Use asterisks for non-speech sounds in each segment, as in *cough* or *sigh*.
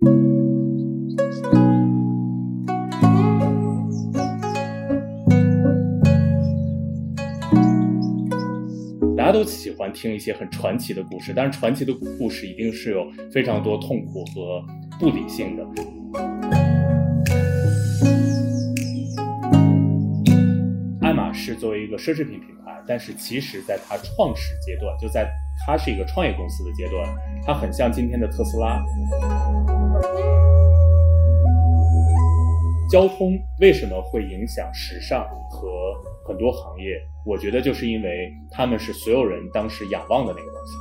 大家都喜欢听一些很传奇的故事，但是传奇的故事一定是有非常多痛苦和不理性的。爱马仕作为一个奢侈品品牌，但是其实在它创始阶段，就在它是一个创业公司的阶段，它很像今天的特斯拉。交通为什么会影响时尚和很多行业？我觉得就是因为他们是所有人当时仰望的那个东西。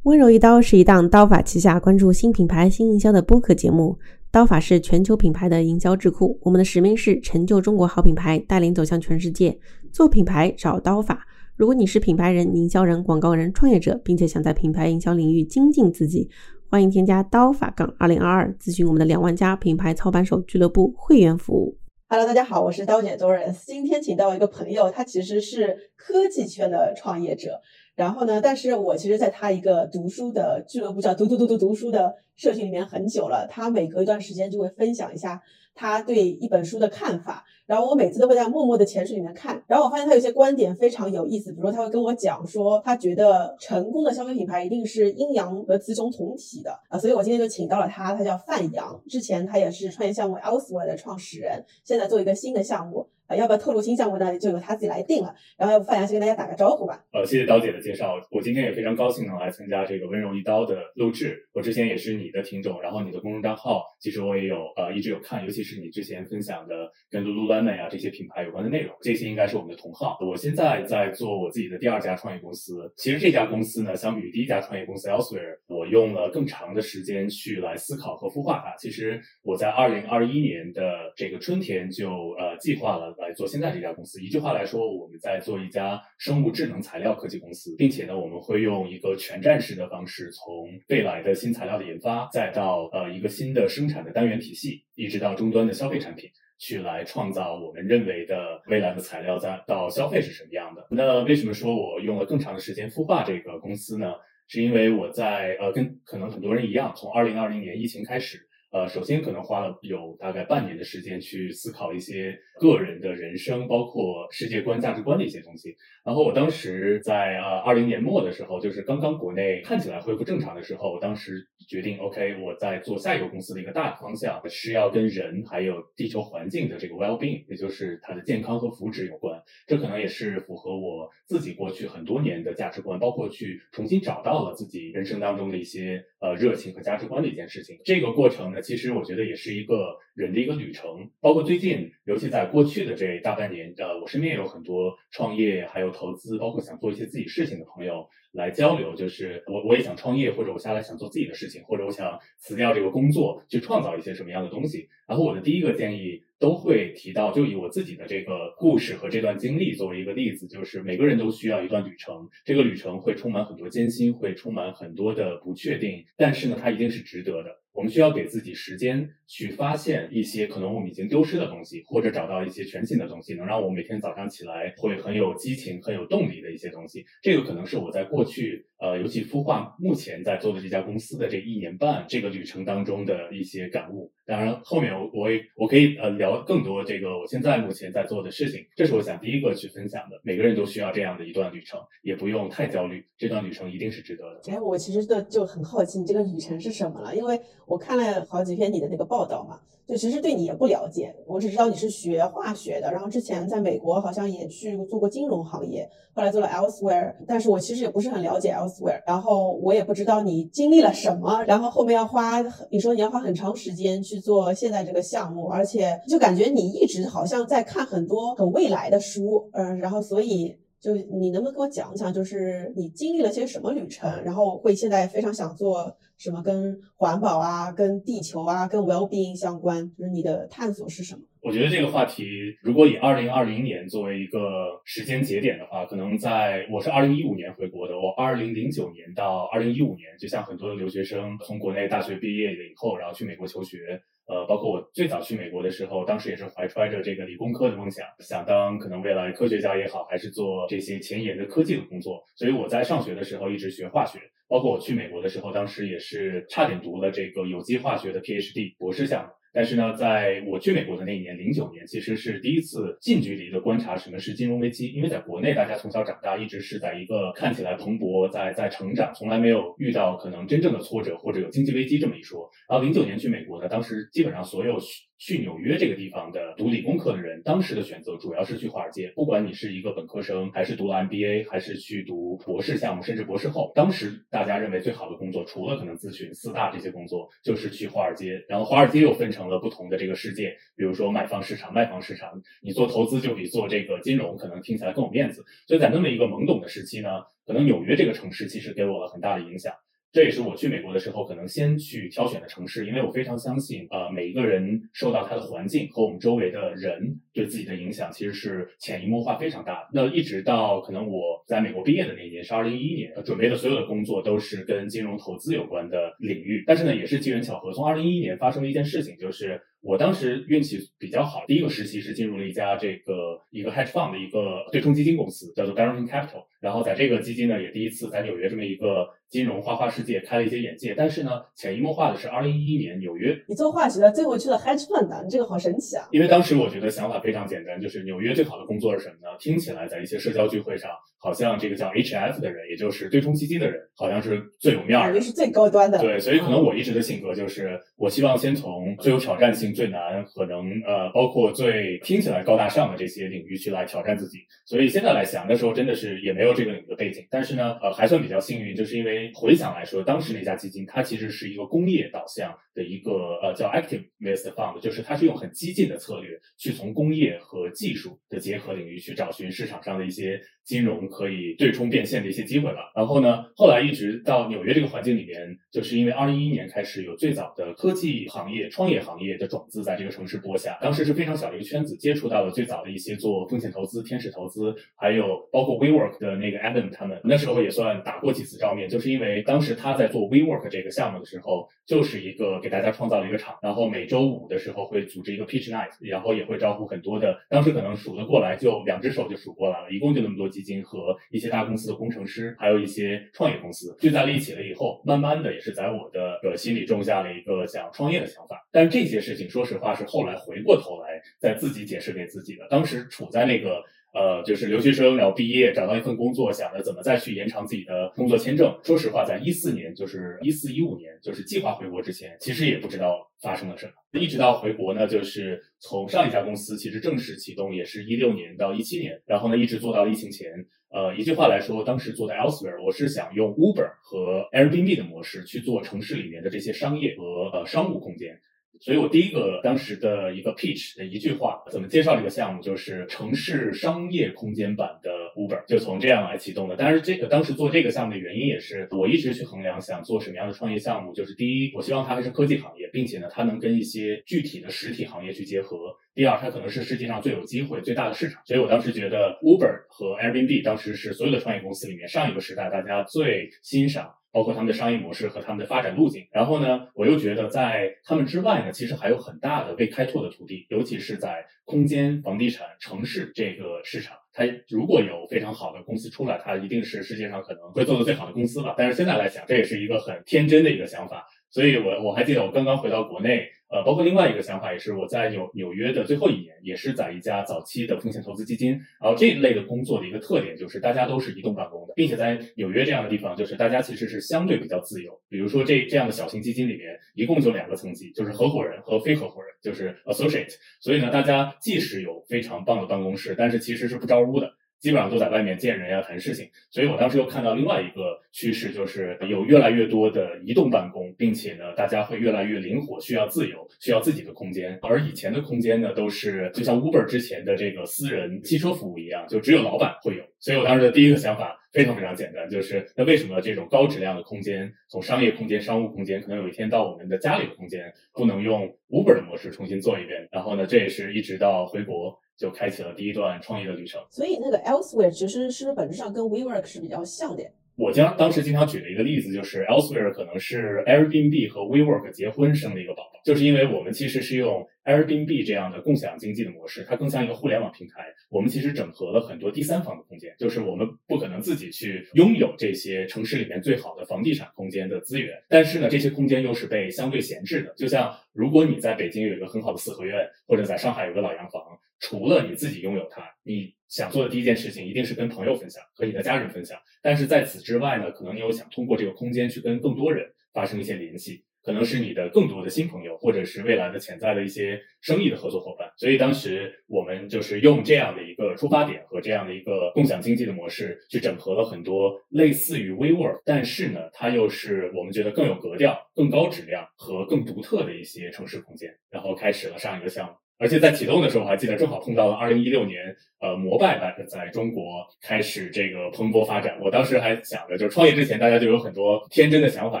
温柔一刀是一档刀法旗下关注新品牌、新营销的播客节目。刀法是全球品牌的营销智库，我们的使命是成就中国好品牌，带领走向全世界。做品牌找刀法。如果你是品牌人、营销人、广告人、创业者，并且想在品牌营销领域精进自己，欢迎添加刀法杠二零二二，咨询我们的两万家品牌操盘手俱乐部会员服务。Hello，大家好，我是刀姐 Doris。今天请到一个朋友，他其实是科技圈的创业者。然后呢，但是我其实在他一个读书的俱乐部叫读读读读读书的社群里面很久了。他每隔一段时间就会分享一下他对一本书的看法，然后我每次都会在默默的潜水里面看。然后我发现他有些观点非常有意思，比如说他会跟我讲说，他觉得成功的消费品牌一定是阴阳和雌雄同体的啊，所以我今天就请到了他，他叫范阳，之前他也是创业项目 Elsewhere 的创始人，现在做一个新的项目。啊，要不要透露新项目呢？就由他自己来定了。然后，要不范阳先跟大家打个招呼吧。呃，谢谢刀姐的介绍，我今天也非常高兴能来参加这个温柔一刀的录制。我之前也是你的听众，然后你的公众账号其实我也有呃一直有看，尤其是你之前分享的跟 Lululemon 啊这些品牌有关的内容，这些应该是我们的同号。我现在在做我自己的第二家创业公司，其实这家公司呢，相比于第一家创业公司 Elsewhere，我用了更长的时间去来思考和孵化它。其实我在二零二一年的这个春天就呃计划了来做现在这家。公司一句话来说，我们在做一家生物智能材料科技公司，并且呢，我们会用一个全站式的方式，从未来的新材料的研发，再到呃一个新的生产的单元体系，一直到终端的消费产品，去来创造我们认为的未来的材料，再到消费是什么样的。那为什么说我用了更长的时间孵化这个公司呢？是因为我在呃跟可能很多人一样，从二零二零年疫情开始。呃，首先可能花了有大概半年的时间去思考一些个人的人生，包括世界观、价值观的一些东西。然后我当时在呃二零年末的时候，就是刚刚国内看起来恢复正常的时候，我当时决定，OK，我在做下一个公司的一个大的方向是要跟人还有地球环境的这个 well-being，也就是它的健康和福祉有关。这可能也是符合我自己过去很多年的价值观，包括去重新找到了自己人生当中的一些呃热情和价值观的一件事情。这个过程呢。其实我觉得也是一个人的一个旅程，包括最近，尤其在过去的这大半年，呃，我身边也有很多创业还有投资，包括想做一些自己事情的朋友来交流。就是我我也想创业，或者我下来想做自己的事情，或者我想辞掉这个工作，去创造一些什么样的东西。然后我的第一个建议都会提到，就以我自己的这个故事和这段经历作为一个例子，就是每个人都需要一段旅程，这个旅程会充满很多艰辛，会充满很多的不确定，但是呢，它一定是值得的。我们需要给自己时间去发现一些可能我们已经丢失的东西，或者找到一些全新的东西，能让我每天早上起来会很有激情、很有动力的一些东西。这个可能是我在过去呃，尤其孵化目前在做的这家公司的这一年半这个旅程当中的一些感悟。当然，后面我我也我可以呃聊更多这个我现在目前在做的事情。这是我想第一个去分享的。每个人都需要这样的一段旅程，也不用太焦虑，这段旅程一定是值得的。哎，我其实的就很好奇你这个旅程是什么了，因为我看了好几篇你的那个报道嘛，就其实对你也不了解，我只知道你是学化学的，然后之前在美国好像也去做过金融行业，后来做了 Elsewhere，但是我其实也不是很了解 Elsewhere，然后我也不知道你经历了什么，然后后面要花，你说你要花很长时间去做现在这个项目，而且就感觉你一直好像在看很多很未来的书，嗯，然后所以。就你能不能跟我讲讲，就是你经历了些什么旅程，然后会现在非常想做什么跟环保啊、跟地球啊、跟 well being 相关？就是你的探索是什么？我觉得这个话题，如果以二零二零年作为一个时间节点的话，可能在我是二零一五年回国的，我二零零九年到二零一五年，就像很多的留学生从国内大学毕业了以后，然后去美国求学。呃，包括我最早去美国的时候，当时也是怀揣着这个理工科的梦想，想当可能未来科学家也好，还是做这些前沿的科技的工作。所以我在上学的时候一直学化学，包括我去美国的时候，当时也是差点读了这个有机化学的 PhD 博士项目。但是呢，在我去美国的那一年，零九年，其实是第一次近距离的观察什么是金融危机。因为在国内，大家从小长大一直是在一个看起来蓬勃，在在成长，从来没有遇到可能真正的挫折或者有经济危机这么一说。然后零九年去美国呢，当时基本上所有。去纽约这个地方的读理工科的人，当时的选择主要是去华尔街。不管你是一个本科生，还是读了 MBA，还是去读博士项目，甚至博士后，当时大家认为最好的工作，除了可能咨询四大这些工作，就是去华尔街。然后华尔街又分成了不同的这个世界，比如说买方市场、卖方市场。你做投资就比做这个金融可能听起来更有面子。所以在那么一个懵懂的时期呢，可能纽约这个城市其实给我了很大的影响。这也是我去美国的时候可能先去挑选的城市，因为我非常相信，呃，每一个人受到他的环境和我们周围的人对自己的影响，其实是潜移默化非常大的。那一直到可能我在美国毕业的那一年是二零一一年，准备的所有的工作都是跟金融投资有关的领域。但是呢，也是机缘巧合，从二零一一年发生了一件事情，就是我当时运气比较好，第一个实习是进入了一家这个一个 hedge fund 的一个对冲基金公司，叫做 Barrington Capital。然后在这个基金呢，也第一次在纽约这么一个。金融花花世界开了一些眼界，但是呢，潜移默化的是，二零一一年纽约，你做化学的，最后去了 hedge fund，你这个好神奇啊！因为当时我觉得想法非常简单，就是纽约最好的工作是什么呢？听起来在一些社交聚会上，好像这个叫 HF 的人，也就是对冲基金的人，好像是最有面儿，的，是最高端的。对，所以可能我一直的性格就是，我希望先从最有挑战性、最难，可能呃，包括最听起来高大上的这些领域去来挑战自己。所以现在来想，那时候真的是也没有这个领域的背景，但是呢，呃，还算比较幸运，就是因为回想来说。当时那家基金，它其实是一个工业导向的一个呃叫 active based fund，就是它是用很激进的策略去从工业和技术的结合领域去找寻市场上的一些。金融可以对冲变现的一些机会吧。然后呢，后来一直到纽约这个环境里面，就是因为二零一一年开始有最早的科技行业、创业行业的种子在这个城市播下。当时是非常小的一个圈子，接触到了最早的一些做风险投资、天使投资，还有包括 WeWork 的那个 Adam 他们。那时候也算打过几次照面，就是因为当时他在做 WeWork 这个项目的时候，就是一个给大家创造了一个场，然后每周五的时候会组织一个 Pitch Night，然后也会招呼很多的，当时可能数得过来就两只手就数过来了，一共就那么多。基金和一些大公司的工程师，还有一些创业公司聚在了一起了以后，慢慢的也是在我的心里种下了一个想创业的想法。但这些事情，说实话是后来回过头来再自己解释给自己的。当时处在那个。呃，就是留学生，然后毕业找到一份工作，想着怎么再去延长自己的工作签证。说实话，在一四年，就是一四一五年，就是计划回国之前，其实也不知道发生了什么。一直到回国呢，就是从上一家公司其实正式启动，也是一六年到一七年，然后呢一直做到疫情前。呃，一句话来说，当时做的 Elsewhere，我是想用 Uber 和 Airbnb 的模式去做城市里面的这些商业和呃商务空间。所以我第一个当时的一个 pitch 的一句话，怎么介绍这个项目，就是城市商业空间版的 Uber，就从这样来启动的。但是这个当时做这个项目的原因也是，我一直去衡量想做什么样的创业项目，就是第一，我希望它还是科技行业，并且呢，它能跟一些具体的实体行业去结合；第二，它可能是世界上最有机会、最大的市场。所以我当时觉得 Uber 和 Airbnb 当时是所有的创业公司里面上一个时代大家最欣赏。包括他们的商业模式和他们的发展路径，然后呢，我又觉得在他们之外呢，其实还有很大的未开拓的土地，尤其是在空间、房地产、城市这个市场。它如果有非常好的公司出来，它一定是世界上可能会做的最好的公司吧。但是现在来讲，这也是一个很天真的一个想法。所以我我还记得我刚刚回到国内。呃，包括另外一个想法也是，我在纽纽约的最后一年，也是在一家早期的风险投资基金。然后这一类的工作的一个特点就是，大家都是移动办公的，并且在纽约这样的地方，就是大家其实是相对比较自由。比如说这这样的小型基金里面，一共就两个层级，就是合伙人和非合伙人，就是 associate。所以呢，大家即使有非常棒的办公室，但是其实是不招屋的。基本上都在外面见人呀、谈事情，所以我当时又看到另外一个趋势，就是有越来越多的移动办公，并且呢，大家会越来越灵活，需要自由，需要自己的空间。而以前的空间呢，都是就像 Uber 之前的这个私人汽车服务一样，就只有老板会有。所以我当时的第一个想法非常非常简单，就是那为什么这种高质量的空间，从商业空间、商务空间，可能有一天到我们的家里的空间，不能用 Uber 的模式重新做一遍？然后呢，这也是一直到回国就开启了第一段创业的旅程。所以那个 Elsewhere 其实是本质上跟 WeWork 是比较像的。我将当时经常举的一个例子就是 Elsewhere 可能是 Airbnb 和 WeWork 结婚生的一个宝宝，就是因为我们其实是用 Airbnb 这样的共享经济的模式，它更像一个互联网平台。我们其实整合了很多第三方的空间，就是我们不可能自己去拥有这些城市里面最好的房地产空间的资源，但是呢，这些空间又是被相对闲置的。就像如果你在北京有一个很好的四合院，或者在上海有个老洋房，除了你自己拥有它，你想做的第一件事情一定是跟朋友分享，和你的家人分享。但是在此之外呢，可能你又想通过这个空间去跟更多人发生一些联系，可能是你的更多的新朋友，或者是未来的潜在的一些生意的合作伙伴。所以当时我们就是用这样的一个出发点和这样的一个共享经济的模式，去整合了很多类似于 WeWork，但是呢，它又是我们觉得更有格调、更高质量和更独特的一些城市空间，然后开始了上一个项目。而且在启动的时候，我还记得正好碰到了二零一六年，呃，摩拜在在中国开始这个蓬勃发展。我当时还想着，就是创业之前，大家就有很多天真的想法，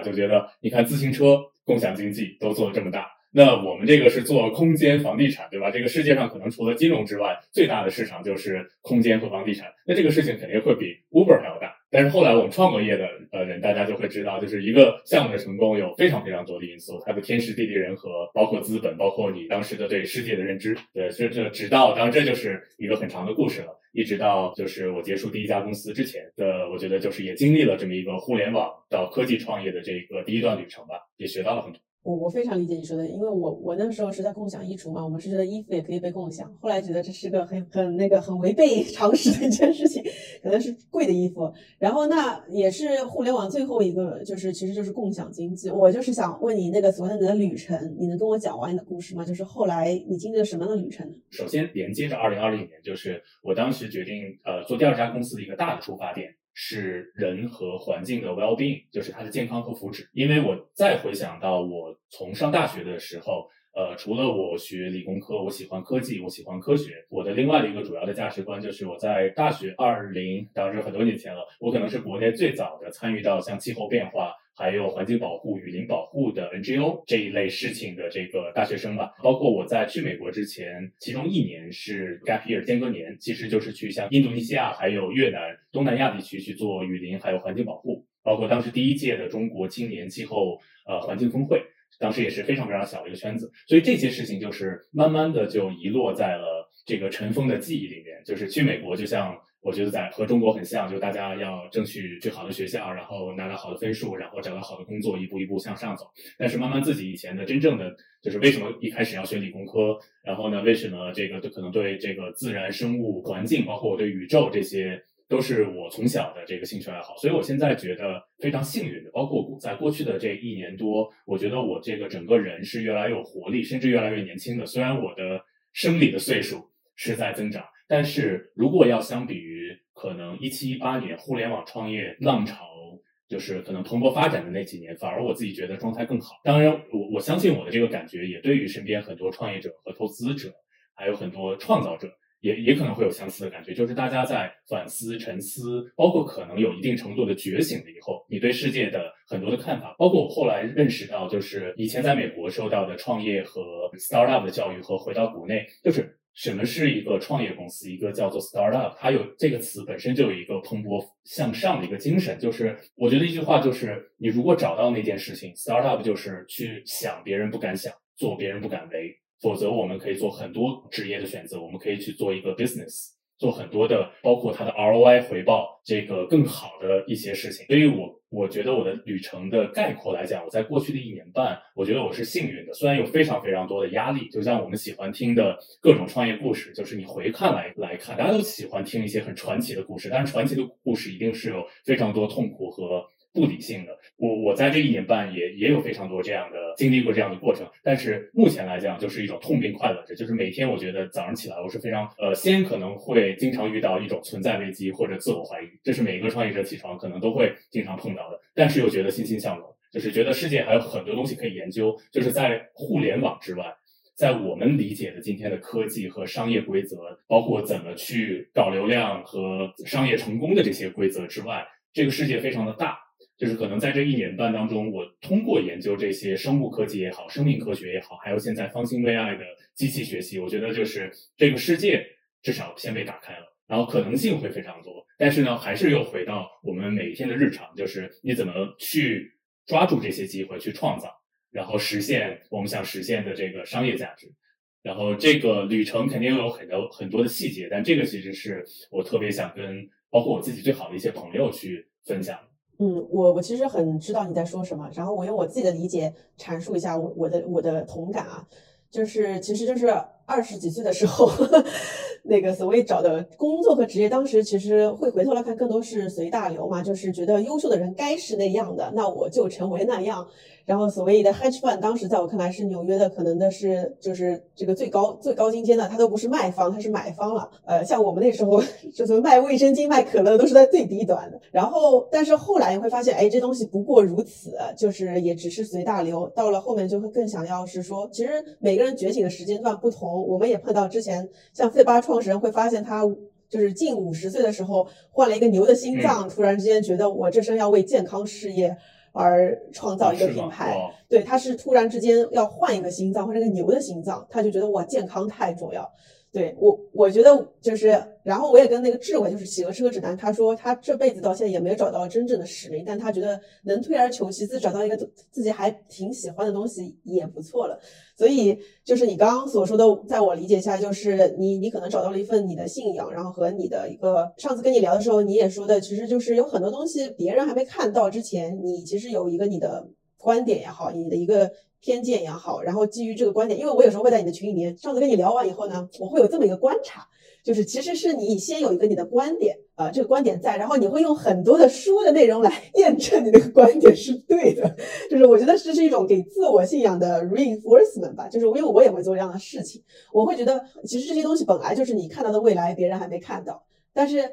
就觉得你看自行车共享经济都做的这么大，那我们这个是做空间房地产，对吧？这个世界上可能除了金融之外，最大的市场就是空间和房地产，那这个事情肯定会比 Uber 还要大。但是后来我们创过业的呃人，大家就会知道，就是一个项目的成功有非常非常多的因素，它的天时地利人和，包括资本，包括你当时的对世界的认知。*laughs* 对，这这直到当然这就是一个很长的故事了，一直到就是我结束第一家公司之前的，我觉得就是也经历了这么一个互联网到科技创业的这个第一段旅程吧，也学到了很多。我我非常理解你说的，因为我我那个时候是在共享衣橱嘛，我们是觉得衣服也可以被共享，后来觉得这是个很很那个很违背 *laughs* 常识的一件事情，可能是贵的衣服。然后那也是互联网最后一个，就是其实就是共享经济。我就是想问你那个昨天你的旅程，你能跟我讲完你的故事吗？就是后来你经历了什么样的旅程呢？首先连接着二零二零年，就是我当时决定呃做第二家公司的一个大的出发点。是人和环境的 well being，就是它的健康和福祉。因为我再回想到我从上大学的时候，呃，除了我学理工科，我喜欢科技，我喜欢科学。我的另外的一个主要的价值观就是我在大学二零，当时很多年前了，我可能是国内最早的参与到像气候变化。还有环境保护、雨林保护的 NGO 这一类事情的这个大学生吧，包括我在去美国之前，其中一年是 gap year 间隔年，其实就是去像印度尼西亚、还有越南、东南亚地区去做雨林还有环境保护，包括当时第一届的中国青年气候呃环境峰会，当时也是非常非常小的一个圈子，所以这些事情就是慢慢的就遗落在了这个尘封的记忆里面，就是去美国就像。我觉得在和中国很像，就大家要争取最好的学校，然后拿到好的分数，然后找到好的工作，一步一步向上走。但是慢慢自己以前的真正的就是为什么一开始要学理工科，然后呢，为什么这个可能对这个自然生物环境，包括我对宇宙这些，都是我从小的这个兴趣爱好。所以我现在觉得非常幸运的，包括在过去的这一年多，我觉得我这个整个人是越来越有活力，甚至越来越年轻的。虽然我的生理的岁数是在增长。但是如果要相比于可能一七一八年互联网创业浪潮就是可能蓬勃发展的那几年，反而我自己觉得状态更好。当然，我我相信我的这个感觉也对于身边很多创业者和投资者，还有很多创造者，也也可能会有相似的感觉，就是大家在反思、沉思，包括可能有一定程度的觉醒了以后，你对世界的很多的看法，包括我后来认识到，就是以前在美国受到的创业和 startup 的教育和回到国内，就是。什么是一个创业公司？一个叫做 startup，它有这个词本身就有一个蓬勃向上的一个精神。就是我觉得一句话就是，你如果找到那件事情，startup 就是去想别人不敢想，做别人不敢为。否则我们可以做很多职业的选择，我们可以去做一个 business。做很多的，包括它的 ROI 回报，这个更好的一些事情。所以，我我觉得我的旅程的概括来讲，我在过去的一年半，我觉得我是幸运的。虽然有非常非常多的压力，就像我们喜欢听的各种创业故事，就是你回看来来看，大家都喜欢听一些很传奇的故事，但是传奇的故事一定是有非常多痛苦和。不理性的，我我在这一年半也也有非常多这样的经历过这样的过程，但是目前来讲就是一种痛并快乐着，就是每天我觉得早上起来我是非常呃，先可能会经常遇到一种存在危机或者自我怀疑，这是每一个创业者起床可能都会经常碰到的，但是又觉得欣欣向荣，就是觉得世界还有很多东西可以研究，就是在互联网之外，在我们理解的今天的科技和商业规则，包括怎么去搞流量和商业成功的这些规则之外，这个世界非常的大。就是可能在这一年半当中，我通过研究这些生物科技也好，生命科学也好，还有现在方兴未艾的机器学习，我觉得就是这个世界至少先被打开了，然后可能性会非常多。但是呢，还是又回到我们每一天的日常，就是你怎么去抓住这些机会去创造，然后实现我们想实现的这个商业价值。然后这个旅程肯定有很多很多的细节，但这个其实是我特别想跟包括我自己最好的一些朋友去分享。嗯，我我其实很知道你在说什么，然后我用我自己的理解阐述一下我我的我的同感啊，就是其实就是二十几岁的时候，那个所谓找的工作和职业，当时其实会回头来看，更多是随大流嘛，就是觉得优秀的人该是那样的，那我就成为那样。然后所谓的 hedge fund，当时在我看来是纽约的，可能的是就是这个最高最高精尖的，它都不是卖方，它是买方了。呃，像我们那时候 *laughs* 就是卖卫生巾、卖可乐，都是在最低端的。然后，但是后来你会发现，哎，这东西不过如此，就是也只是随大流。到了后面就会更想要是说，其实每个人觉醒的时间段不同。我们也碰到之前像费巴创始人会发现，他就是近五十岁的时候换了一个牛的心脏，突然之间觉得我这生要为健康事业。而创造一个品牌，对，他是突然之间要换一个心脏，或者一个牛的心脏，他就觉得哇，健康太重要。对我，我觉得就是，然后我也跟那个智慧，就是企鹅车指南，他说他这辈子到现在也没有找到真正的使命，但他觉得能退而求其次，找到一个自己还挺喜欢的东西也不错了。所以就是你刚刚所说的，在我理解下，就是你你可能找到了一份你的信仰，然后和你的一个上次跟你聊的时候，你也说的，其实就是有很多东西别人还没看到之前，你其实有一个你的观点也好，你的一个。偏见也好，然后基于这个观点，因为我有时候会在你的群里面，上次跟你聊完以后呢，我会有这么一个观察，就是其实是你先有一个你的观点，呃，这个观点在，然后你会用很多的书的内容来 *laughs* 验证你那个观点是对的，就是我觉得这是一种给自我信仰的 reinforcement 吧，就是因为我也会做这样的事情，我会觉得其实这些东西本来就是你看到的未来，别人还没看到，但是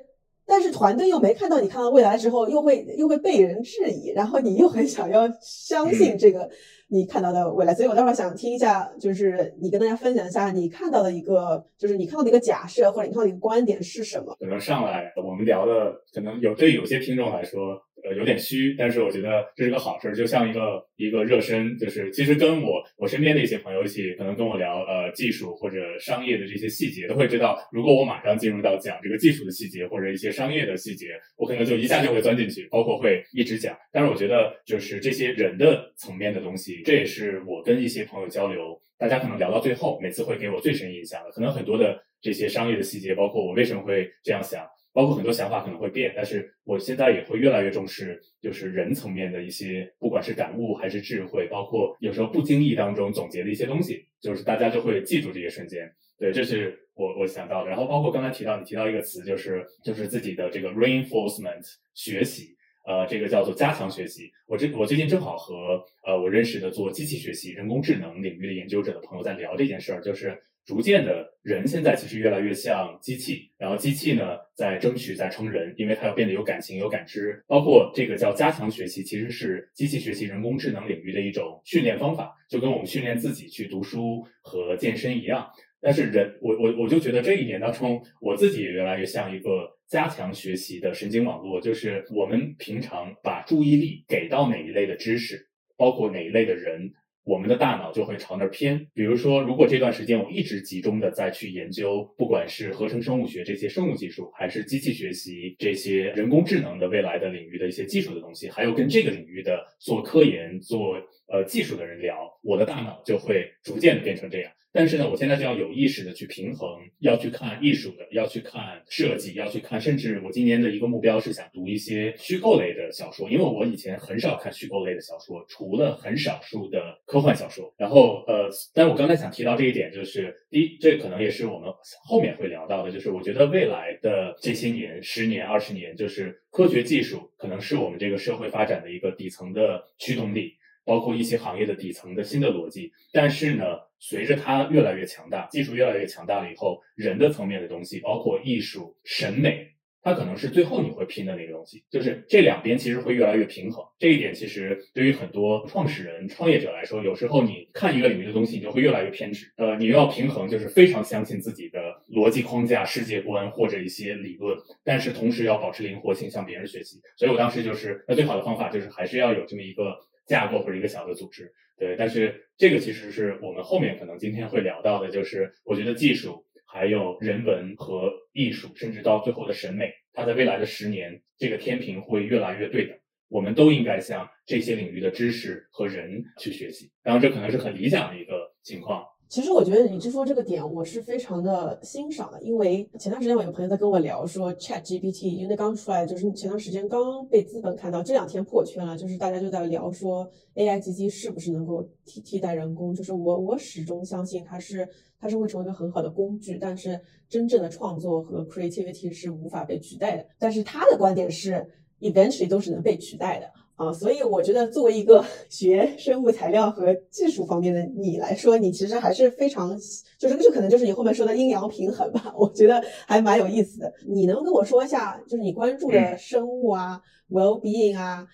但是团队又没看到你看到未来之后，又会又会被人质疑，然后你又很想要相信这个。你看到的未来，所以我待会儿想听一下，就是你跟大家分享一下你看到的一个，就是你看到的一个假设或者你看到的一个观点是什么？可能上来我们聊的，可能有对有些听众来说。呃，有点虚，但是我觉得这是个好事，就像一个一个热身，就是其实跟我我身边的一些朋友一起，可能跟我聊呃技术或者商业的这些细节，都会知道，如果我马上进入到讲这个技术的细节或者一些商业的细节，我可能就一下就会钻进去，包括会一直讲。但是我觉得就是这些人的层面的东西，这也是我跟一些朋友交流，大家可能聊到最后，每次会给我最深印象的，可能很多的这些商业的细节，包括我为什么会这样想。包括很多想法可能会变，但是我现在也会越来越重视，就是人层面的一些，不管是感悟还是智慧，包括有时候不经意当中总结的一些东西，就是大家就会记住这些瞬间。对，这是我我想到的。然后包括刚才提到你提到一个词，就是就是自己的这个 reinforcement 学习，呃，这个叫做加强学习。我这我最近正好和呃我认识的做机器学习、人工智能领域的研究者的朋友在聊这件事儿，就是。逐渐的人现在其实越来越像机器，然后机器呢在争取在成人，因为它要变得有感情、有感知。包括这个叫加强学习，其实是机器学习、人工智能领域的一种训练方法，就跟我们训练自己去读书和健身一样。但是人，我我我就觉得这一年当中，我自己也越来越像一个加强学习的神经网络，就是我们平常把注意力给到哪一类的知识，包括哪一类的人。我们的大脑就会朝那儿偏。比如说，如果这段时间我一直集中的在去研究，不管是合成生物学这些生物技术，还是机器学习这些人工智能的未来的领域的一些技术的东西，还有跟这个领域的做科研、做呃技术的人聊，我的大脑就会逐渐的变成这样。但是呢，我现在就要有意识的去平衡，要去看艺术的，要去看设计，要去看，甚至我今年的一个目标是想读一些虚构类的小说，因为我以前很少看虚构类的小说，除了很少数的科幻小说。然后呃，但我刚才想提到这一点，就是第一，这可能也是我们后面会聊到的，就是我觉得未来的这些年，十年、二十年，就是科学技术可能是我们这个社会发展的一个底层的驱动力。包括一些行业的底层的新的逻辑，但是呢，随着它越来越强大，技术越来越强大了以后，人的层面的东西，包括艺术、审美，它可能是最后你会拼的那个东西，就是这两边其实会越来越平衡。这一点其实对于很多创始人、创业者来说，有时候你看一个领域的东西，你就会越来越偏执。呃，你要平衡，就是非常相信自己的逻辑框架、世界观或者一些理论，但是同时要保持灵活性，向别人学习。所以我当时就是，那最好的方法就是还是要有这么一个架构或者一个小的组织。对，但是这个其实是我们后面可能今天会聊到的，就是我觉得技术。还有人文和艺术，甚至到最后的审美，它在未来的十年，这个天平会越来越对等。我们都应该向这些领域的知识和人去学习。当然，这可能是很理想的一个情况。其实我觉得你这说这个点，我是非常的欣赏的，因为前段时间我有朋友在跟我聊说，Chat GPT，因为那刚出来，就是前段时间刚被资本看到，这两天破圈了，就是大家就在聊说 AI 机器是不是能够替替代人工，就是我我始终相信它是它是会成为一个很好的工具，但是真正的创作和 creativity 是无法被取代的。但是他的观点是，eventually 都是能被取代的。啊，所以我觉得作为一个 *laughs* 学生物材料和技术方面的你来说，你其实还是非常，就是这可能就是你后面说的阴阳平衡吧，我觉得还蛮有意思的。你能跟我说一下，就是你关注的生物啊，well being 啊。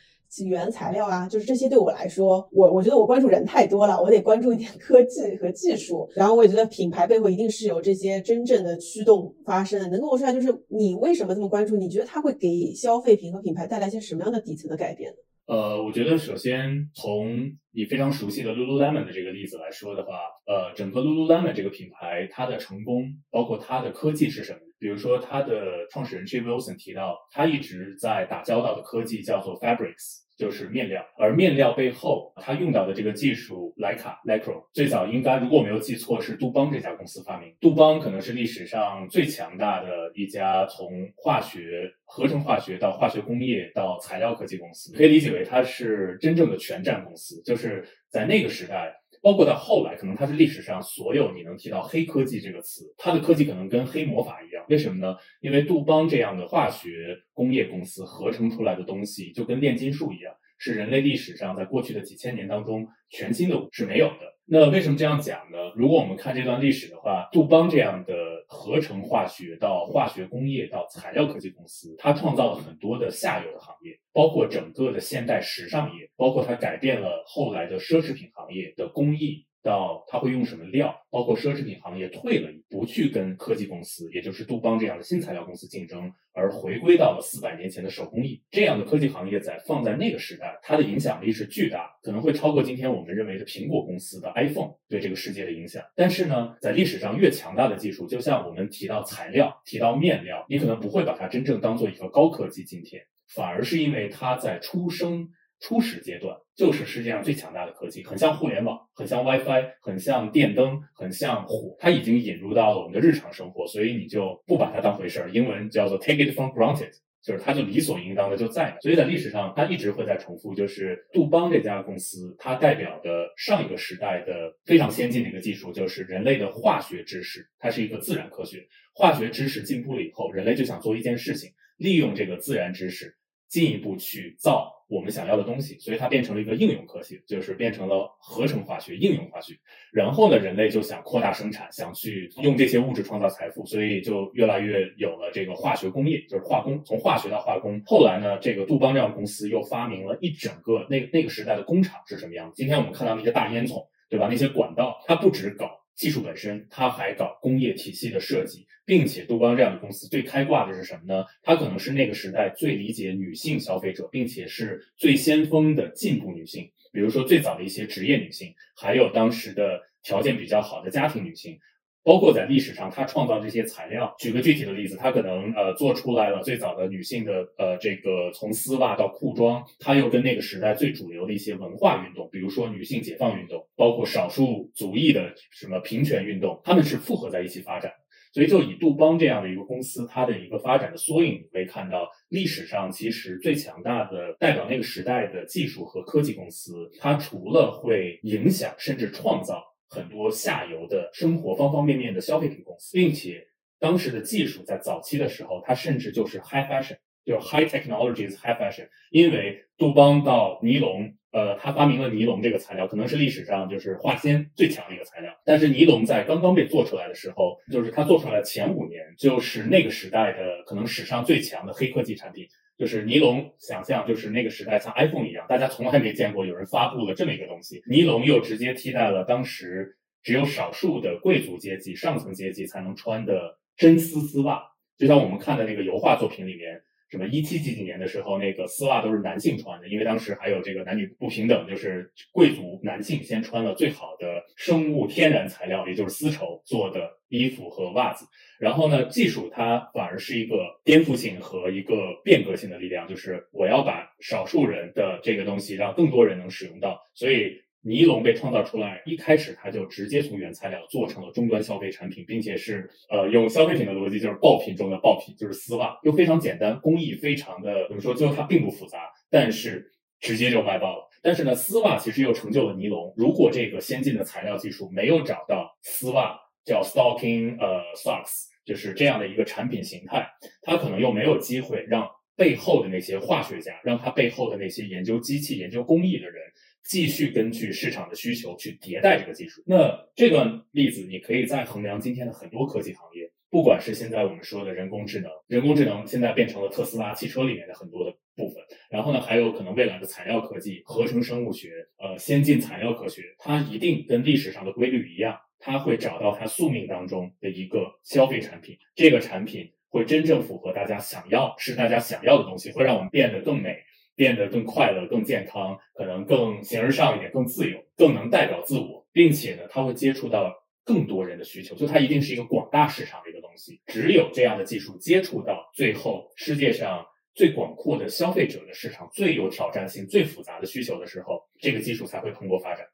原材料啊，就是这些对我来说，我我觉得我关注人太多了，我得关注一点科技和技术。然后我也觉得品牌背后一定是有这些真正的驱动发生的。能跟我说下，就是你为什么这么关注？你觉得它会给消费品和品牌带来一些什么样的底层的改变？呃，我觉得首先从你非常熟悉的 Lululemon 的这个例子来说的话，呃，整个 Lululemon 这个品牌它的成功，包括它的科技是什么？比如说它的创始人 Jay Wilson 提到，他一直在打交道的科技叫做 Fabrics。就是面料，而面料背后它用到的这个技术，莱卡 （Lycra） 最早应该如果我没有记错是杜邦这家公司发明。杜邦可能是历史上最强大的一家从化学、合成化学到化学工业到材料科技公司，可以理解为它是真正的全站公司。就是在那个时代。包括到后来，可能它是历史上所有你能提到黑科技这个词，它的科技可能跟黑魔法一样。为什么呢？因为杜邦这样的化学工业公司合成出来的东西，就跟炼金术一样，是人类历史上在过去的几千年当中全新的是没有的。那为什么这样讲呢？如果我们看这段历史的话，杜邦这样的合成化学到化学工业到材料科技公司，它创造了很多的下游的行业，包括整个的现代时尚业，包括它改变了后来的奢侈品行业的工艺。到它会用什么料，包括奢侈品行业退了，不去跟科技公司，也就是杜邦这样的新材料公司竞争，而回归到了四百年前的手工艺。这样的科技行业在放在那个时代，它的影响力是巨大，可能会超过今天我们认为的苹果公司的 iPhone 对这个世界的影响。但是呢，在历史上越强大的技术，就像我们提到材料、提到面料，你可能不会把它真正当做一个高科技今天，反而是因为它在出生。初始阶段就是世界上最强大的科技，很像互联网，很像 WiFi，很像电灯，很像火，它已经引入到了我们的日常生活，所以你就不把它当回事儿。英文叫做 take it for granted，就是它就理所应当的就在。所以在历史上，它一直会在重复，就是杜邦这家公司，它代表的上一个时代的非常先进的一个技术，就是人类的化学知识，它是一个自然科学。化学知识进步了以后，人类就想做一件事情，利用这个自然知识。进一步去造我们想要的东西，所以它变成了一个应用科学，就是变成了合成化学、应用化学。然后呢，人类就想扩大生产，想去用这些物质创造财富，所以就越来越有了这个化学工业，就是化工，从化学到化工。后来呢，这个杜邦这样的公司又发明了一整个那那个时代的工厂是什么样子。今天我们看到那些大烟囱，对吧？那些管道，它不止搞。技术本身，它还搞工业体系的设计，并且杜邦这样的公司最开挂的是什么呢？它可能是那个时代最理解女性消费者，并且是最先锋的进步女性，比如说最早的一些职业女性，还有当时的条件比较好的家庭女性。包括在历史上，他创造这些材料。举个具体的例子，他可能呃做出来了最早的女性的呃这个从丝袜到裤装，他又跟那个时代最主流的一些文化运动，比如说女性解放运动，包括少数族裔的什么平权运动，他们是复合在一起发展。所以就以杜邦这样的一个公司，它的一个发展的缩影，可以看到历史上其实最强大的代表那个时代的技术和科技公司，它除了会影响甚至创造。很多下游的生活方方面面的消费品公司，并且当时的技术在早期的时候，它甚至就是 high fashion，就是 high technologies high fashion，因为杜邦到尼龙，呃，他发明了尼龙这个材料，可能是历史上就是化纤最强的一个材料。但是尼龙在刚刚被做出来的时候，就是它做出来前五年，就是那个时代的可能史上最强的黑科技产品。就是尼龙，想象就是那个时代像 iPhone 一样，大家从来没见过有人发布了这么一个东西。尼龙又直接替代了当时只有少数的贵族阶级、上层阶级才能穿的真丝丝袜，就像我们看的那个油画作品里面。什么一七几几年的时候，那个丝袜都是男性穿的，因为当时还有这个男女不平等，就是贵族男性先穿了最好的生物天然材料，也就是丝绸做的衣服和袜子。然后呢，技术它反而是一个颠覆性和一个变革性的力量，就是我要把少数人的这个东西让更多人能使用到，所以。尼龙被创造出来，一开始它就直接从原材料做成了终端消费产品，并且是呃用消费品的逻辑，就是爆品中的爆品，就是丝袜，又非常简单，工艺非常的怎么说？最后它并不复杂，但是直接就卖爆了。但是呢，丝袜其实又成就了尼龙。如果这个先进的材料技术没有找到丝袜叫 stocking 呃 socks，就是这样的一个产品形态，它可能又没有机会让背后的那些化学家，让它背后的那些研究机器、研究工艺的人。继续根据市场的需求去迭代这个技术。那这个例子，你可以再衡量今天的很多科技行业，不管是现在我们说的人工智能，人工智能现在变成了特斯拉汽车里面的很多的部分。然后呢，还有可能未来的材料科技、合成生物学、呃，先进材料科学，它一定跟历史上的规律一样，它会找到它宿命当中的一个消费产品。这个产品会真正符合大家想要，是大家想要的东西，会让我们变得更美。变得更快乐、更健康，可能更形而上一点、更自由、更能代表自我，并且呢，它会接触到更多人的需求，就它一定是一个广大市场的一个东西。只有这样的技术接触到最后世界上最广阔的消费者的市场、最有挑战性、最复杂的需求的时候，这个技术才会蓬勃发展。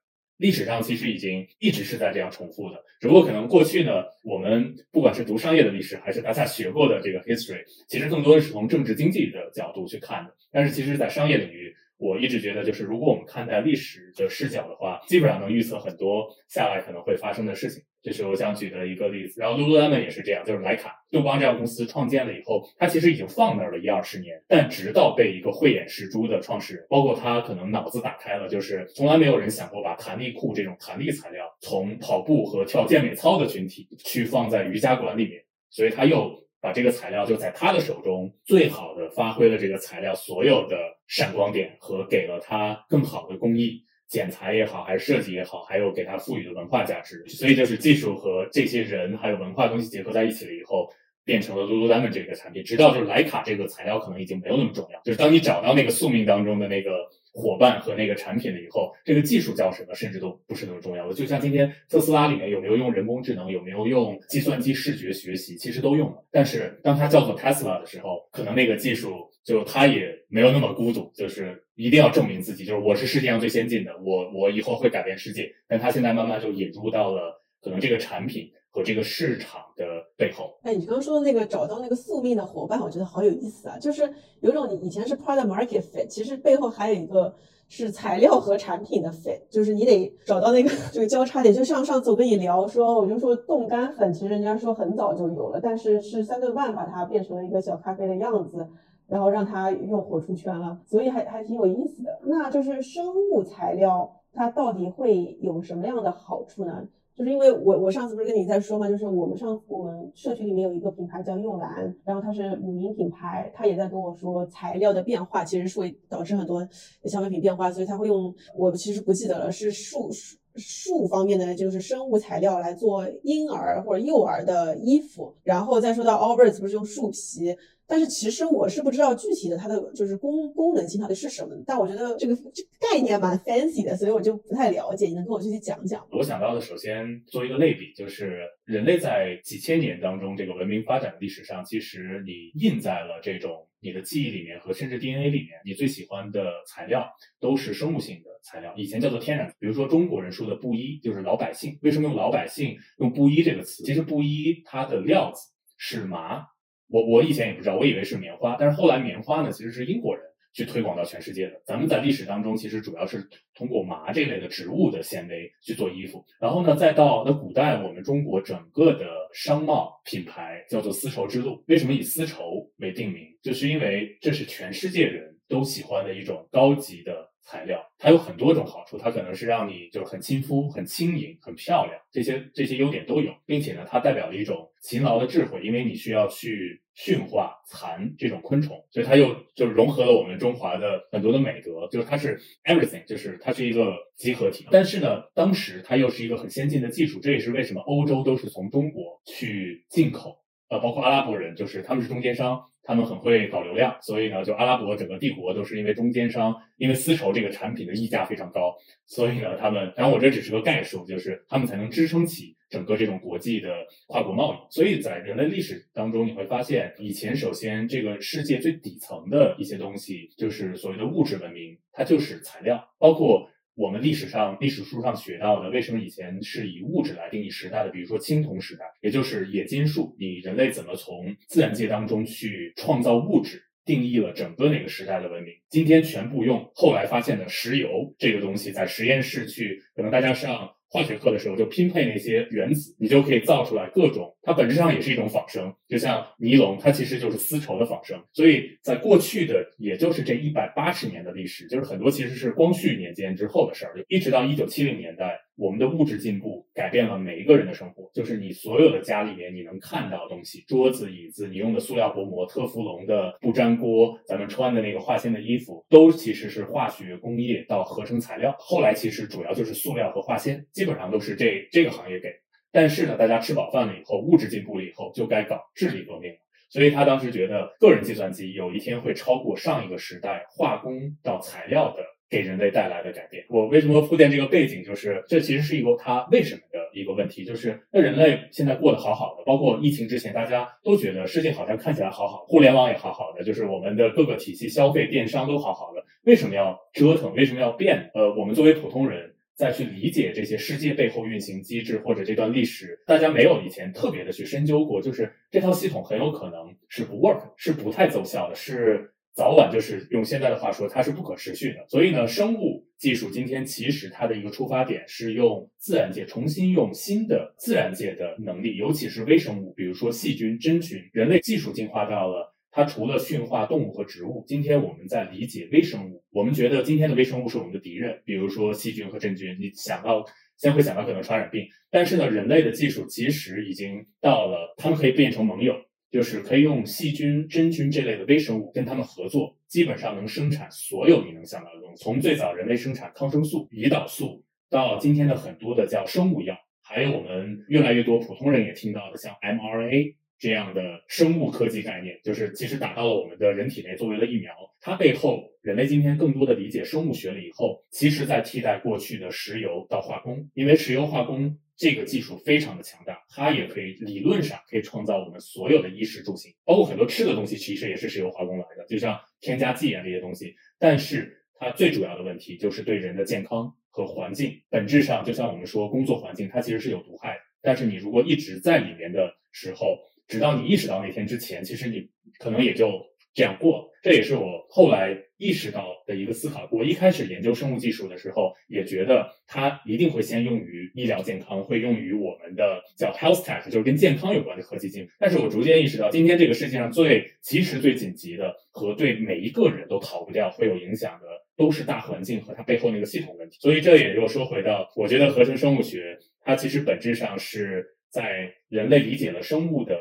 历史上其实已经一直是在这样重复的，只不过可能过去呢，我们不管是读商业的历史，还是大家学过的这个 history，其实更多的是从政治经济的角度去看的。但是其实，在商业领域，我一直觉得，就是如果我们看待历史的视角的话，基本上能预测很多下来可能会发生的事情。这是我想举的一个例子。然后露露他们也是这样，就是莱卡、杜邦这样公司创建了以后，它其实已经放那儿了一二十年，但直到被一个慧眼识珠的创始人，包括他可能脑子打开了，就是从来没有人想过把弹力裤这种弹力材料从跑步和跳健美操的群体去放在瑜伽馆里面，所以他又把这个材料就在他的手中最好的发挥了这个材料所有的闪光点和给了他更好的工艺。剪裁也好，还是设计也好，还有给它赋予的文化价值，所以就是技术和这些人还有文化东西结合在一起了以后，变成了 Lululemon 这个产品。直到就是莱卡这个材料可能已经没有那么重要，就是当你找到那个宿命当中的那个伙伴和那个产品了以后，这个技术叫什么甚至都不是那么重要了。就像今天特斯拉里面有没有用人工智能，有没有用计算机视觉学习，其实都用了。但是当它叫做 Tesla 的时候，可能那个技术就它也没有那么孤独，就是。一定要证明自己，就是我是世界上最先进的，我我以后会改变世界。但他现在慢慢就引入到了可能这个产品和这个市场的背后。哎，你刚刚说的那个找到那个宿命的伙伴，我觉得好有意思啊！就是有种你以前是 product market fit，其实背后还有一个是材料和产品的 fit，就是你得找到那个这个交叉点。就像上次我跟你聊说，我就说冻干粉，其实人家说很早就有了，但是是三顿半把它变成了一个小咖啡的样子。然后让它又火出圈了，所以还还挺有意思的。那就是生物材料，它到底会有什么样的好处呢？就是因为我我上次不是跟你在说嘛，就是我们上我们社群里面有一个品牌叫柚蓝，然后它是母婴品牌，它也在跟我说材料的变化其实是会导致很多消费品变化，所以它会用我其实不记得了是树树树方面的就是生物材料来做婴儿或者幼儿的衣服，然后再说到 Allbirds 不是用树皮。但是其实我是不知道具体的它的就是功功能性到底是什么，但我觉得这个这概念蛮 fancy 的，所以我就不太了解。你能跟我具体讲讲吗？我想到的首先做一个类比，就是人类在几千年当中这个文明发展的历史上，其实你印在了这种你的记忆里面和甚至 DNA 里面，你最喜欢的材料都是生物性的材料，以前叫做天然。比如说中国人说的布衣，就是老百姓。为什么用老百姓用布衣这个词？其实布衣它的料子是麻。我我以前也不知道，我以为是棉花，但是后来棉花呢其实是英国人去推广到全世界的。咱们在历史当中其实主要是通过麻这类的植物的纤维去做衣服，然后呢，再到那古代我们中国整个的商贸品牌叫做丝绸之路。为什么以丝绸为定名？就是因为这是全世界人都喜欢的一种高级的。材料它有很多种好处，它可能是让你就是很亲肤、很轻盈、很漂亮，这些这些优点都有，并且呢，它代表了一种勤劳的智慧，因为你需要去驯化蚕这种昆虫，所以它又就融合了我们中华的很多的美德，就是它是 everything，就是它是一个集合体。但是呢，当时它又是一个很先进的技术，这也是为什么欧洲都是从中国去进口，呃，包括阿拉伯人，就是他们是中间商。他们很会搞流量，所以呢，就阿拉伯整个帝国都是因为中间商，因为丝绸这个产品的溢价非常高，所以呢，他们，然后我这只是个概述，就是他们才能支撑起整个这种国际的跨国贸易。所以在人类历史当中，你会发现，以前首先这个世界最底层的一些东西，就是所谓的物质文明，它就是材料，包括。我们历史上历史书上学到的，为什么以前是以物质来定义时代的？比如说青铜时代，也就是冶金术，你人类怎么从自然界当中去创造物质，定义了整个那个时代的文明。今天全部用后来发现的石油这个东西，在实验室去，可能大家上。化学课的时候就拼配那些原子，你就可以造出来各种。它本质上也是一种仿生，就像尼龙，它其实就是丝绸的仿生。所以在过去的，也就是这一百八十年的历史，就是很多其实是光绪年间之后的事儿，一直到一九七零年代。我们的物质进步改变了每一个人的生活，就是你所有的家里面你能看到的东西，桌子、椅子，你用的塑料薄膜、特氟龙的不粘锅，咱们穿的那个化纤的衣服，都其实是化学工业到合成材料。后来其实主要就是塑料和化纤，基本上都是这这个行业给。但是呢，大家吃饱饭了以后，物质进步了以后，就该搞治理革命。所以他当时觉得，个人计算机有一天会超过上一个时代化工到材料的。给人类带来的改变，我为什么铺垫这个背景？就是这其实是一个他为什么的一个问题。就是那人类现在过得好好的，包括疫情之前，大家都觉得世界好像看起来好好，互联网也好好的，就是我们的各个体系、消费、电商都好好的。为什么要折腾？为什么要变？呃，我们作为普通人再去理解这些世界背后运行机制或者这段历史，大家没有以前特别的去深究过。就是这套系统很有可能是不 work，是不太奏效的，是。早晚就是用现在的话说，它是不可持续的。所以呢，生物技术今天其实它的一个出发点是用自然界重新用新的自然界的能力，尤其是微生物，比如说细菌、真菌。人类技术进化到了它除了驯化动物和植物，今天我们在理解微生物。我们觉得今天的微生物是我们的敌人，比如说细菌和真菌。你想到先会想到可能传染病，但是呢，人类的技术其实已经到了，他们可以变成盟友。就是可以用细菌、真菌这类的微生物跟他们合作，基本上能生产所有你能想到的东西。从最早人类生产抗生素、胰岛素，到今天的很多的叫生物药，还有我们越来越多普通人也听到的像 mRNA 这样的生物科技概念，就是其实打到了我们的人体内作为了疫苗。它背后，人类今天更多的理解生物学了以后，其实在替代过去的石油到化工，因为石油化工。这个技术非常的强大，它也可以理论上可以创造我们所有的衣食住行，包括很多吃的东西，其实也是石油化工来的，就像添加剂啊这些东西。但是它最主要的问题就是对人的健康和环境，本质上就像我们说工作环境，它其实是有毒害的。但是你如果一直在里面的时候，直到你意识到那天之前，其实你可能也就这样过。这也是我后来意识到的一个思考。我一开始研究生物技术的时候，也觉得它一定会先用于医疗健康，会用于我们的叫 health tech，就是跟健康有关的科技技术。但是我逐渐意识到，今天这个世界上最其实最紧急的和对每一个人都逃不掉会有影响的，都是大环境和它背后那个系统问题。所以这也又说回到，我觉得合成生物学它其实本质上是在人类理解了生物的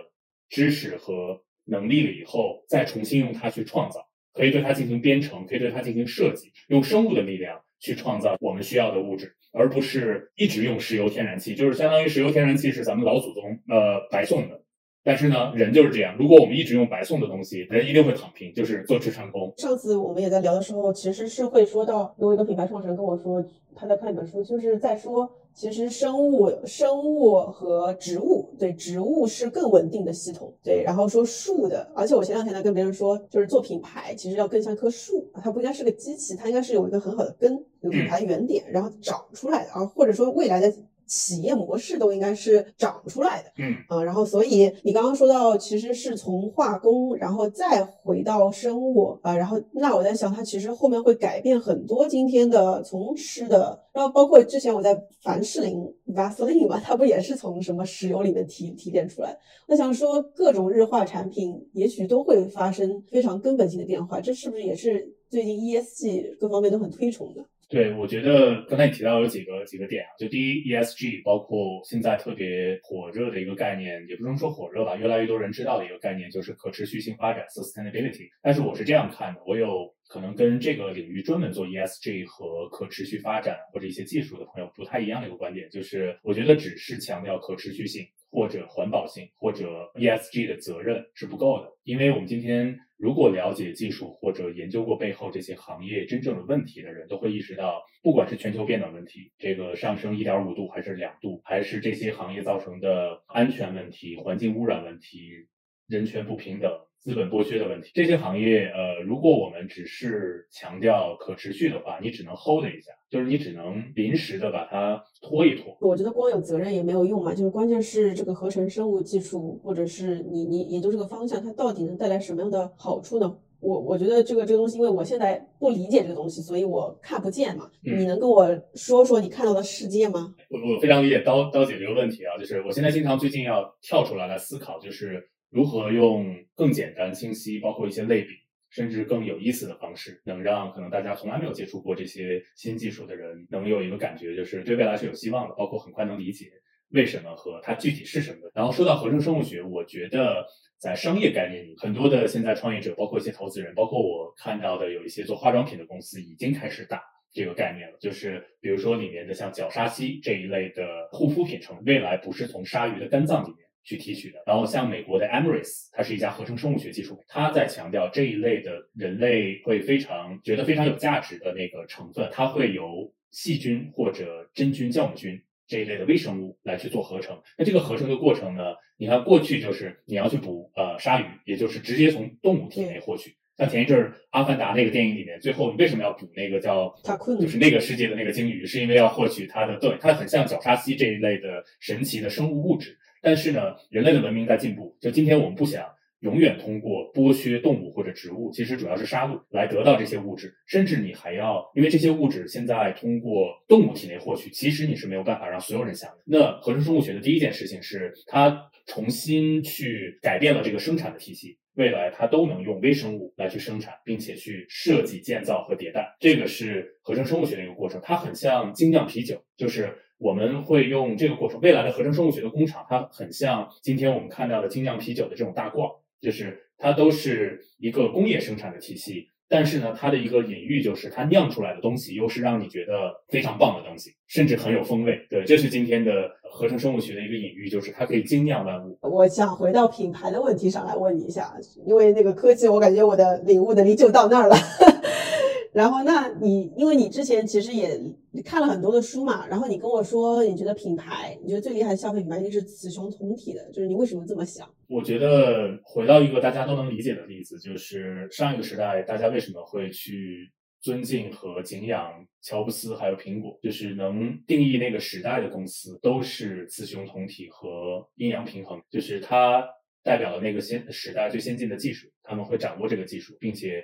知识和。能力了以后，再重新用它去创造，可以对它进行编程，可以对它进行设计，用生物的力量去创造我们需要的物质，而不是一直用石油天然气，就是相当于石油天然气是咱们老祖宗呃白送的。但是呢，人就是这样，如果我们一直用白送的东西，人一定会躺平，就是坐吃山空。上次我们也在聊的时候，其实是会说到，有一个品牌创始人跟我说，他在看一本书，就是在说。其实生物、生物和植物，对植物是更稳定的系统，对。然后说树的，而且我前两天在跟别人说，就是做品牌，其实要更像一棵树，它不应该是个机器，它应该是有一个很好的根，有品牌原点，然后长出来的啊，或者说未来的企业模式都应该是长出来的，嗯啊，然后所以你刚刚说到，其实是从化工，然后再回到生物啊，然后那我在想，它其实后面会改变很多今天的从吃的，然后包括之前我在凡士林 Vaseline 嘛，它不也是从什么石油里面提提炼出来？我想说，各种日化产品也许都会发生非常根本性的变化，这是不是也是最近 ESG 各方面都很推崇的？对，我觉得刚才你提到有几个几个点啊，就第一，ESG，包括现在特别火热的一个概念，也不能说火热吧，越来越多人知道的一个概念就是可持续性发展 （sustainability）。但是我是这样看的，我有可能跟这个领域专门做 ESG 和可持续发展或者一些技术的朋友不太一样的一个观点，就是我觉得只是强调可持续性或者环保性或者 ESG 的责任是不够的，因为我们今天。如果了解技术或者研究过背后这些行业真正的问题的人，都会意识到，不管是全球变暖问题，这个上升一点五度还是两度，还是这些行业造成的安全问题、环境污染问题、人权不平等。资本剥削的问题，这些行业，呃，如果我们只是强调可持续的话，你只能 hold 一下，就是你只能临时的把它拖一拖。我觉得光有责任也没有用嘛，就是关键是这个合成生物技术，或者是你你研究这个方向，它到底能带来什么样的好处呢？我我觉得这个这个东西，因为我现在不理解这个东西，所以我看不见嘛。你能跟我说说你看到的世界吗？我我非常理解刀刀姐这个问题啊，就是我现在经常最近要跳出来来思考，就是。如何用更简单、清晰，包括一些类比，甚至更有意思的方式，能让可能大家从来没有接触过这些新技术的人，能有一个感觉，就是对未来是有希望的，包括很快能理解为什么和它具体是什么。然后说到合成生物学，我觉得在商业概念里，很多的现在创业者，包括一些投资人，包括我看到的有一些做化妆品的公司，已经开始打这个概念了，就是比如说里面的像角鲨烯这一类的护肤品成分，未来不是从鲨鱼的肝脏里面。去提取的，然后像美国的 Amyris，它是一家合成生物学技术，它在强调这一类的人类会非常觉得非常有价值的那个成分，它会由细菌或者真菌、酵母菌这一类的微生物来去做合成。那这个合成的过程呢，你看过去就是你要去捕呃鲨鱼，也就是直接从动物体内获取。像前一阵儿《阿凡达》那个电影里面，最后你为什么要捕那个叫就是那个世界的那个鲸鱼，是因为要获取它的对，它很像角鲨烯这一类的神奇的生物物质。但是呢，人类的文明在进步。就今天我们不想永远通过剥削动物或者植物，其实主要是杀戮来得到这些物质。甚至你还要，因为这些物质现在通过动物体内获取，其实你是没有办法让所有人享用。那合成生物学的第一件事情是，它重新去改变了这个生产的体系，未来它都能用微生物来去生产，并且去设计、建造和迭代。这个是合成生物学的一个过程，它很像精酿啤酒，就是。我们会用这个过程，未来的合成生物学的工厂，它很像今天我们看到的精酿啤酒的这种大罐，就是它都是一个工业生产的体系。但是呢，它的一个隐喻就是它酿出来的东西又是让你觉得非常棒的东西，甚至很有风味。对，这是今天的合成生物学的一个隐喻，就是它可以精酿万物。我想回到品牌的问题上来问你一下，因为那个科技，我感觉我的领悟能力就到那儿了。*laughs* 然后，那你因为你之前其实也看了很多的书嘛，然后你跟我说，你觉得品牌，你觉得最厉害的消费品牌一定是雌雄同体的，就是你为什么这么想？我觉得回到一个大家都能理解的例子，就是上一个时代，大家为什么会去尊敬和敬仰乔布斯还有苹果，就是能定义那个时代的公司都是雌雄同体和阴阳平衡，就是它代表了那个先时代最先进的技术，他们会掌握这个技术，并且。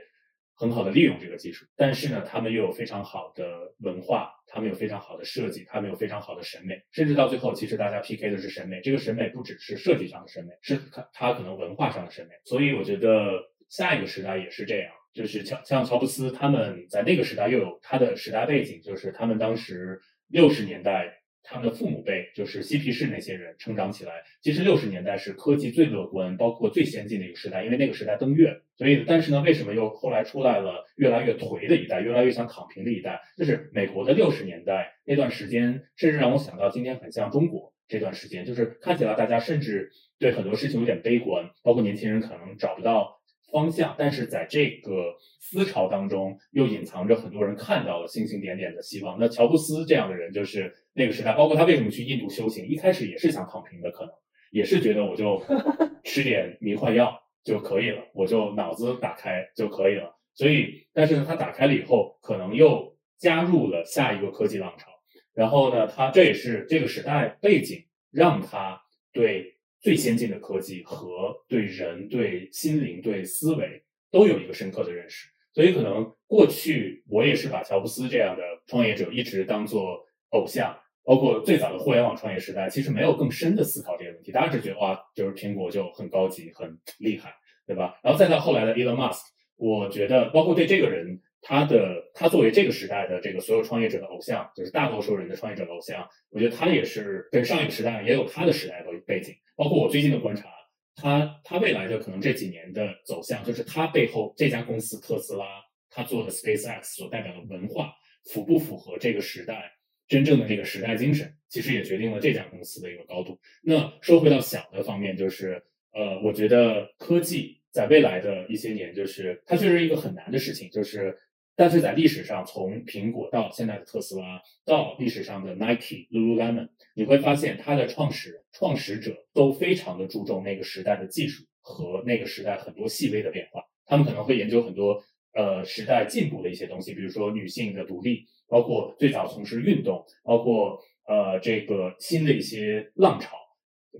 很好的利用这个技术，但是呢，他们又有非常好的文化，他们有非常好的设计，他们有非常好的审美，甚至到最后，其实大家 PK 的是审美。这个审美不只是设计上的审美，是他他可能文化上的审美。所以我觉得下一个时代也是这样，就是乔像乔布斯他们在那个时代又有他的时代背景，就是他们当时六十年代。他们的父母辈就是嬉皮士那些人成长起来，其实六十年代是科技最乐观、包括最先进的一个时代，因为那个时代登月。所以，但是呢，为什么又后来出来了越来越颓的一代，越来越想躺平的一代？就是美国的六十年代那段时间，甚至让我想到今天很像中国这段时间，就是看起来大家甚至对很多事情有点悲观，包括年轻人可能找不到。方向，但是在这个思潮当中，又隐藏着很多人看到了星星点点的希望。那乔布斯这样的人，就是那个时代，包括他为什么去印度修行，一开始也是想躺平的，可能也是觉得我就 *laughs* 吃点迷幻药就可以了，我就脑子打开就可以了。所以，但是呢，他打开了以后，可能又加入了下一个科技浪潮。然后呢，他这也是这个时代背景让他对最先进的科技和对人、对心灵、对思维都有一个深刻的认识。所以可能过去我也是把乔布斯这样的创业者一直当做偶像，包括最早的互联网创业时代，其实没有更深的思考这个问题。大家只觉得哇，就是苹果就很高级、很厉害，对吧？然后再到后来的 Elon Musk，我觉得包括对这个人。他的他作为这个时代的这个所有创业者的偶像，就是大多数人的创业者的偶像，我觉得他也是跟上一个时代也有他的时代的背景。包括我最近的观察，他他未来的可能这几年的走向，就是他背后这家公司特斯拉，他做的 SpaceX 所代表的文化符不符合这个时代真正的这个时代精神，其实也决定了这家公司的一个高度。那说回到小的方面，就是呃，我觉得科技在未来的一些年，就是它确实是一个很难的事情，就是。但是在历史上，从苹果到现在的特斯拉，到历史上的 Nike、Lululemon，你会发现它的创始、创始者都非常的注重那个时代的技术和那个时代很多细微的变化。他们可能会研究很多呃时代进步的一些东西，比如说女性的独立，包括最早从事运动，包括呃这个新的一些浪潮。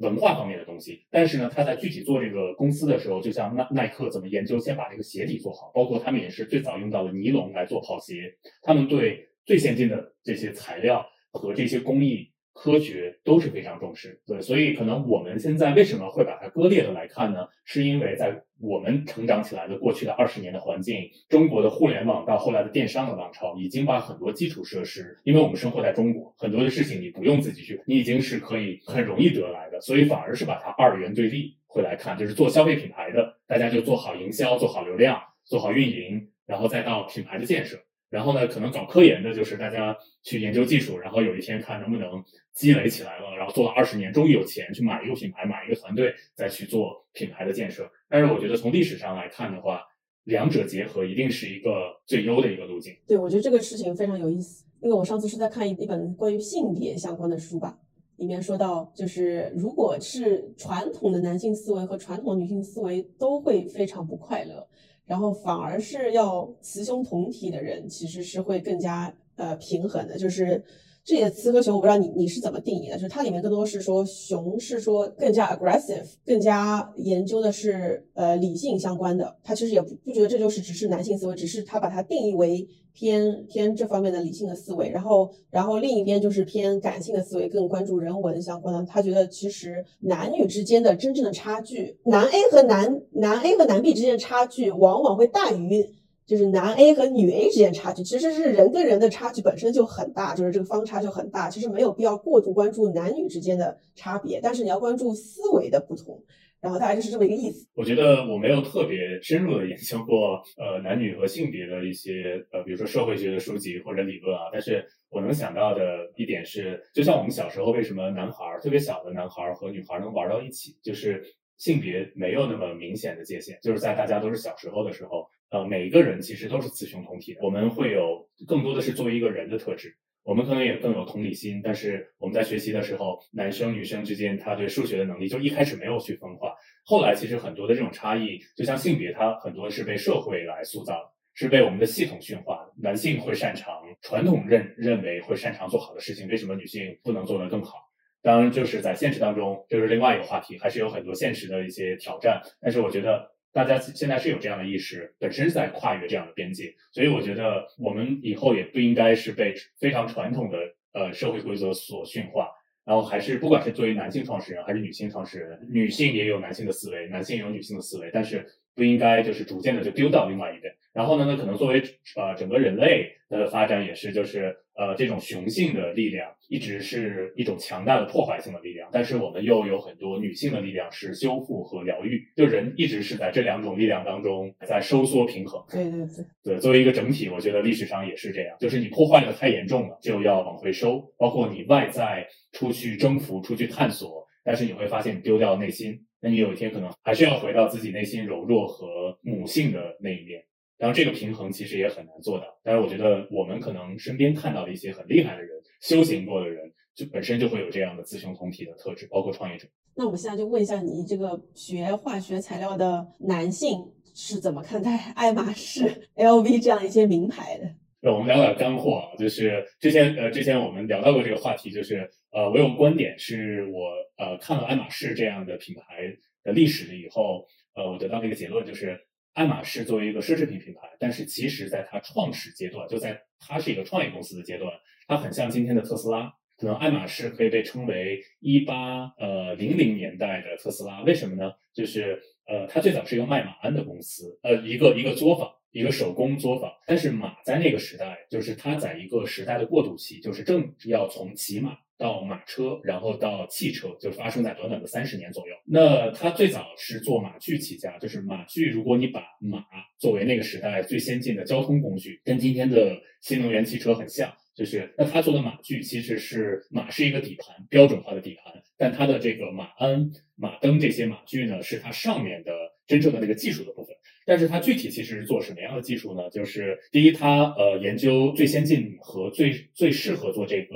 文化方面的东西，但是呢，他在具体做这个公司的时候，就像耐耐克怎么研究，先把这个鞋底做好，包括他们也是最早用到了尼龙来做跑鞋，他们对最先进的这些材料和这些工艺。科学都是非常重视，对，所以可能我们现在为什么会把它割裂的来看呢？是因为在我们成长起来的过去的二十年的环境，中国的互联网到后来的电商的浪潮，已经把很多基础设施，因为我们生活在中国，很多的事情你不用自己去，你已经是可以很容易得来的，所以反而是把它二元对立会来看，就是做消费品牌的，大家就做好营销，做好流量，做好运营，然后再到品牌的建设。然后呢，可能搞科研的就是大家去研究技术，然后有一天看能不能积累起来了，然后做了二十年，终于有钱去买一个品牌，买一个团队，再去做品牌的建设。但是我觉得从历史上来看的话，两者结合一定是一个最优的一个路径。对，我觉得这个事情非常有意思，因为我上次是在看一一本关于性别相关的书吧，里面说到，就是如果是传统的男性思维和传统女性思维都会非常不快乐。然后反而是要雌雄同体的人，其实是会更加呃平衡的。就是这里的雌和雄，我不知道你你是怎么定义的？就是它里面更多是说雄是说更加 aggressive，更加研究的是呃理性相关的。他其实也不不觉得这就是只是男性思维，只是他把它定义为。偏偏这方面的理性的思维，然后然后另一边就是偏感性的思维，更关注人文相关的。他觉得其实男女之间的真正的差距，男 A 和男男 A 和男 B 之间的差距，往往会大于就是男 A 和女 A 之间差距。其实是人跟人的差距本身就很大，就是这个方差就很大。其实没有必要过度关注男女之间的差别，但是你要关注思维的不同。然后大概就是这么一个意思。我觉得我没有特别深入的研究过呃男女和性别的一些呃比如说社会学的书籍或者理论啊，但是我能想到的一点是，就像我们小时候为什么男孩儿特别小的男孩儿和女孩儿能玩到一起，就是性别没有那么明显的界限，就是在大家都是小时候的时候，呃每一个人其实都是雌雄同体的，我们会有更多的是作为一个人的特质。我们可能也更有同理心，但是我们在学习的时候，男生女生之间他对数学的能力就一开始没有去分化，后来其实很多的这种差异，就像性别，它很多是被社会来塑造，是被我们的系统驯化。男性会擅长传统认认为会擅长做好的事情，为什么女性不能做得更好？当然，就是在现实当中，这是另外一个话题，还是有很多现实的一些挑战。但是我觉得。大家现在是有这样的意识，本身是在跨越这样的边界，所以我觉得我们以后也不应该是被非常传统的呃社会规则所驯化，然后还是不管是作为男性创始人还是女性创始人，女性也有男性的思维，男性也有女性的思维，但是不应该就是逐渐的就丢到另外一边。然后呢，那可能作为呃整个人类的发展也是就是。呃，这种雄性的力量一直是一种强大的破坏性的力量，但是我们又有很多女性的力量是修复和疗愈，就人一直是在这两种力量当中在收缩平衡。对对对，对，作为一个整体，我觉得历史上也是这样，就是你破坏的太严重了，就要往回收。包括你外在出去征服、出去探索，但是你会发现你丢掉内心，那你有一天可能还是要回到自己内心柔弱和母性的那一面。然后这个平衡其实也很难做到，但是我觉得我们可能身边看到的一些很厉害的人，修行过的人，就本身就会有这样的雌雄同体的特质，包括创业者。那我们现在就问一下你，这个学化学材料的男性是怎么看待爱马仕、LV 这样一些名牌的？那我们聊点干货啊，就是之前呃之前我们聊到过这个话题，就是呃我有个观点是我呃看了爱马仕这样的品牌的历史了以后，呃我得到的一个结论就是，爱马仕作为一个奢侈品品牌，但是其实在它创始阶段，就在它是一个创业公司的阶段，它很像今天的特斯拉。可能爱马仕可以被称为一八呃零零年代的特斯拉，为什么呢？就是呃，它最早是一个卖马鞍的公司，呃，一个一个作坊，一个手工作坊。但是马在那个时代，就是它在一个时代的过渡期，就是正要从骑马到马车，然后到汽车，就发生在短短的三十年左右。那他最早是做马具起家，就是马具，如果你把马作为那个时代最先进的交通工具，跟今天的新能源汽车很像。就是那他做的马具其实是马是一个底盘标准化的底盘，但它的这个马鞍、马灯这些马具呢，是它上面的真正的那个技术的部分。但是它具体其实是做什么样的技术呢？就是第一，它呃研究最先进和最最适合做这个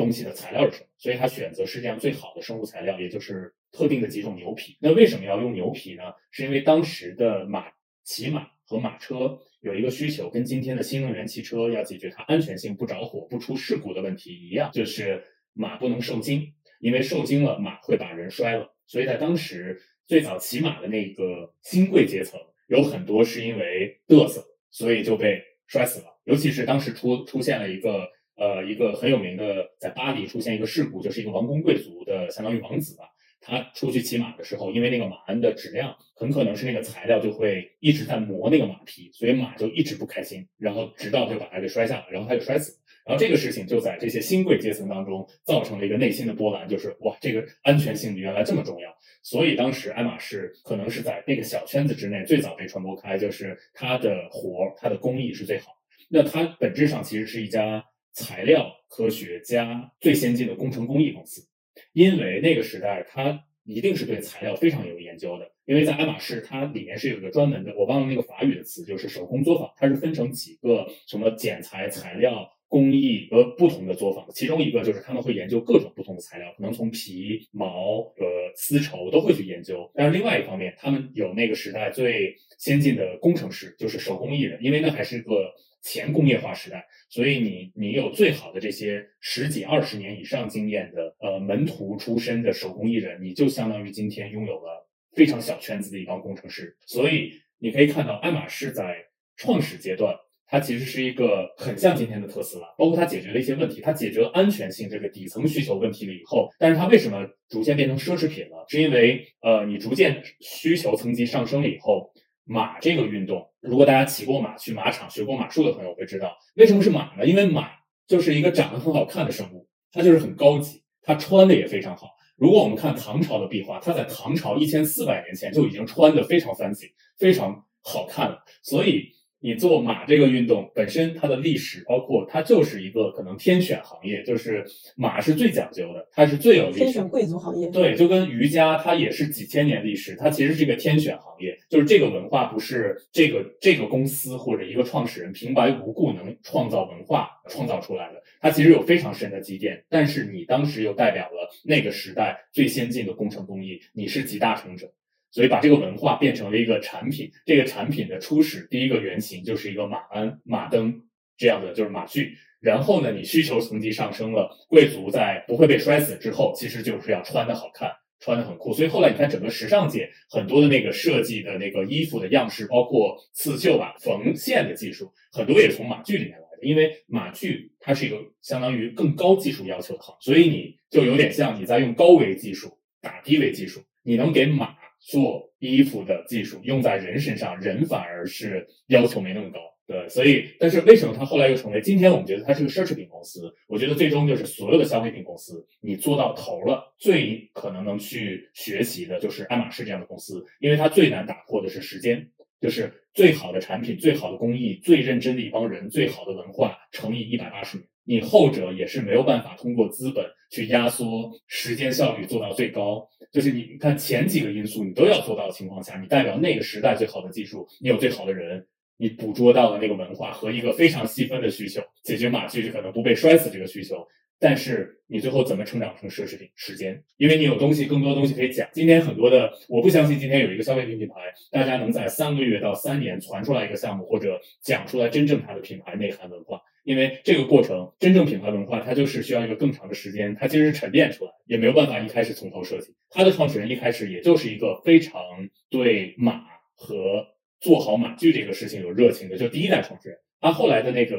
东西的材料是什么，所以他选择世界上最好的生物材料，也就是特定的几种牛皮。那为什么要用牛皮呢？是因为当时的马骑马和马车。有一个需求，跟今天的新能源汽车要解决它安全性不着火、不出事故的问题一样，就是马不能受惊，因为受惊了马会把人摔了。所以在当时最早骑马的那个新贵阶层，有很多是因为嘚瑟，所以就被摔死了。尤其是当时出出现了一个呃一个很有名的，在巴黎出现一个事故，就是一个王公贵族的相当于王子吧。他出去骑马的时候，因为那个马鞍的质量很可能是那个材料就会一直在磨那个马皮，所以马就一直不开心，然后直到就把他给摔下了，然后他就摔死了。然后这个事情就在这些新贵阶层当中造成了一个内心的波澜，就是哇，这个安全性原来这么重要。所以当时爱马仕可能是在那个小圈子之内最早被传播开，就是它的活它的工艺是最好。那它本质上其实是一家材料科学家最先进的工程工艺公司。因为那个时代，它一定是对材料非常有研究的。因为在爱马仕，它里面是有一个专门的，我忘了那个法语的词，就是手工作坊。它是分成几个什么剪裁、材料、工艺和不同的作坊。其中一个就是他们会研究各种不同的材料，可能从皮、毛和丝绸都会去研究。但是另外一方面，他们有那个时代最先进的工程师，就是手工艺人，因为那还是个前工业化时代。所以你你有最好的这些十几二十年以上经验的呃门徒出身的手工艺人，你就相当于今天拥有了非常小圈子的一帮工程师。所以你可以看到，爱马仕在创始阶段，它其实是一个很像今天的特斯拉，包括它解决了一些问题，它解决了安全性这个底层需求问题了以后，但是它为什么逐渐变成奢侈品了？是因为呃你逐渐需求层级上升了以后。马这个运动，如果大家骑过马、去马场学过马术的朋友会知道，为什么是马呢？因为马就是一个长得很好看的生物，它就是很高级，它穿的也非常好。如果我们看唐朝的壁画，它在唐朝一千四百年前就已经穿的非常 fancy、非常好看了，所以。你做马这个运动本身，它的历史包括它就是一个可能天选行业，就是马是最讲究的，它是最有历史。天选贵族行业。对，就跟瑜伽，它也是几千年历史，它其实是一个天选行业。就是这个文化不是这个这个公司或者一个创始人平白无故能创造文化创造出来的，它其实有非常深的积淀。但是你当时又代表了那个时代最先进的工程工艺，你是集大成者。所以把这个文化变成了一个产品，这个产品的初始第一个原型就是一个马鞍、马灯这样的，就是马具。然后呢，你需求层级上升了，贵族在不会被摔死之后，其实就是要穿的好看，穿的很酷。所以后来你看整个时尚界很多的那个设计的那个衣服的样式，包括刺绣啊、缝线的技术，很多也从马具里面来的。因为马具它是一个相当于更高技术要求的行，所以你就有点像你在用高维技术打低维技术，你能给马。做衣服的技术用在人身上，人反而是要求没那么高。对，所以，但是为什么它后来又成为今天我们觉得它是个奢侈品公司？我觉得最终就是所有的消费品公司，你做到头了，最可能能去学习的就是爱马仕这样的公司，因为它最难打破的是时间，就是最好的产品、最好的工艺、最认真的一帮人、最好的文化乘以一百八十年。你后者也是没有办法通过资本去压缩时间效率做到最高，就是你看前几个因素你都要做到的情况下，你代表那个时代最好的技术，你有最好的人，你捕捉到了那个文化和一个非常细分的需求，解决马具可能不被摔死这个需求，但是你最后怎么成长成奢侈品？时间，因为你有东西，更多东西可以讲。今天很多的，我不相信今天有一个消费品品牌，大家能在三个月到三年传出来一个项目，或者讲出来真正它的品牌内涵文化。因为这个过程，真正品牌文化它就是需要一个更长的时间，它其实是沉淀出来，也没有办法一开始从头设计。它的创始人一开始也就是一个非常对马和做好马具这个事情有热情的，就第一代创始人。他后来的那个。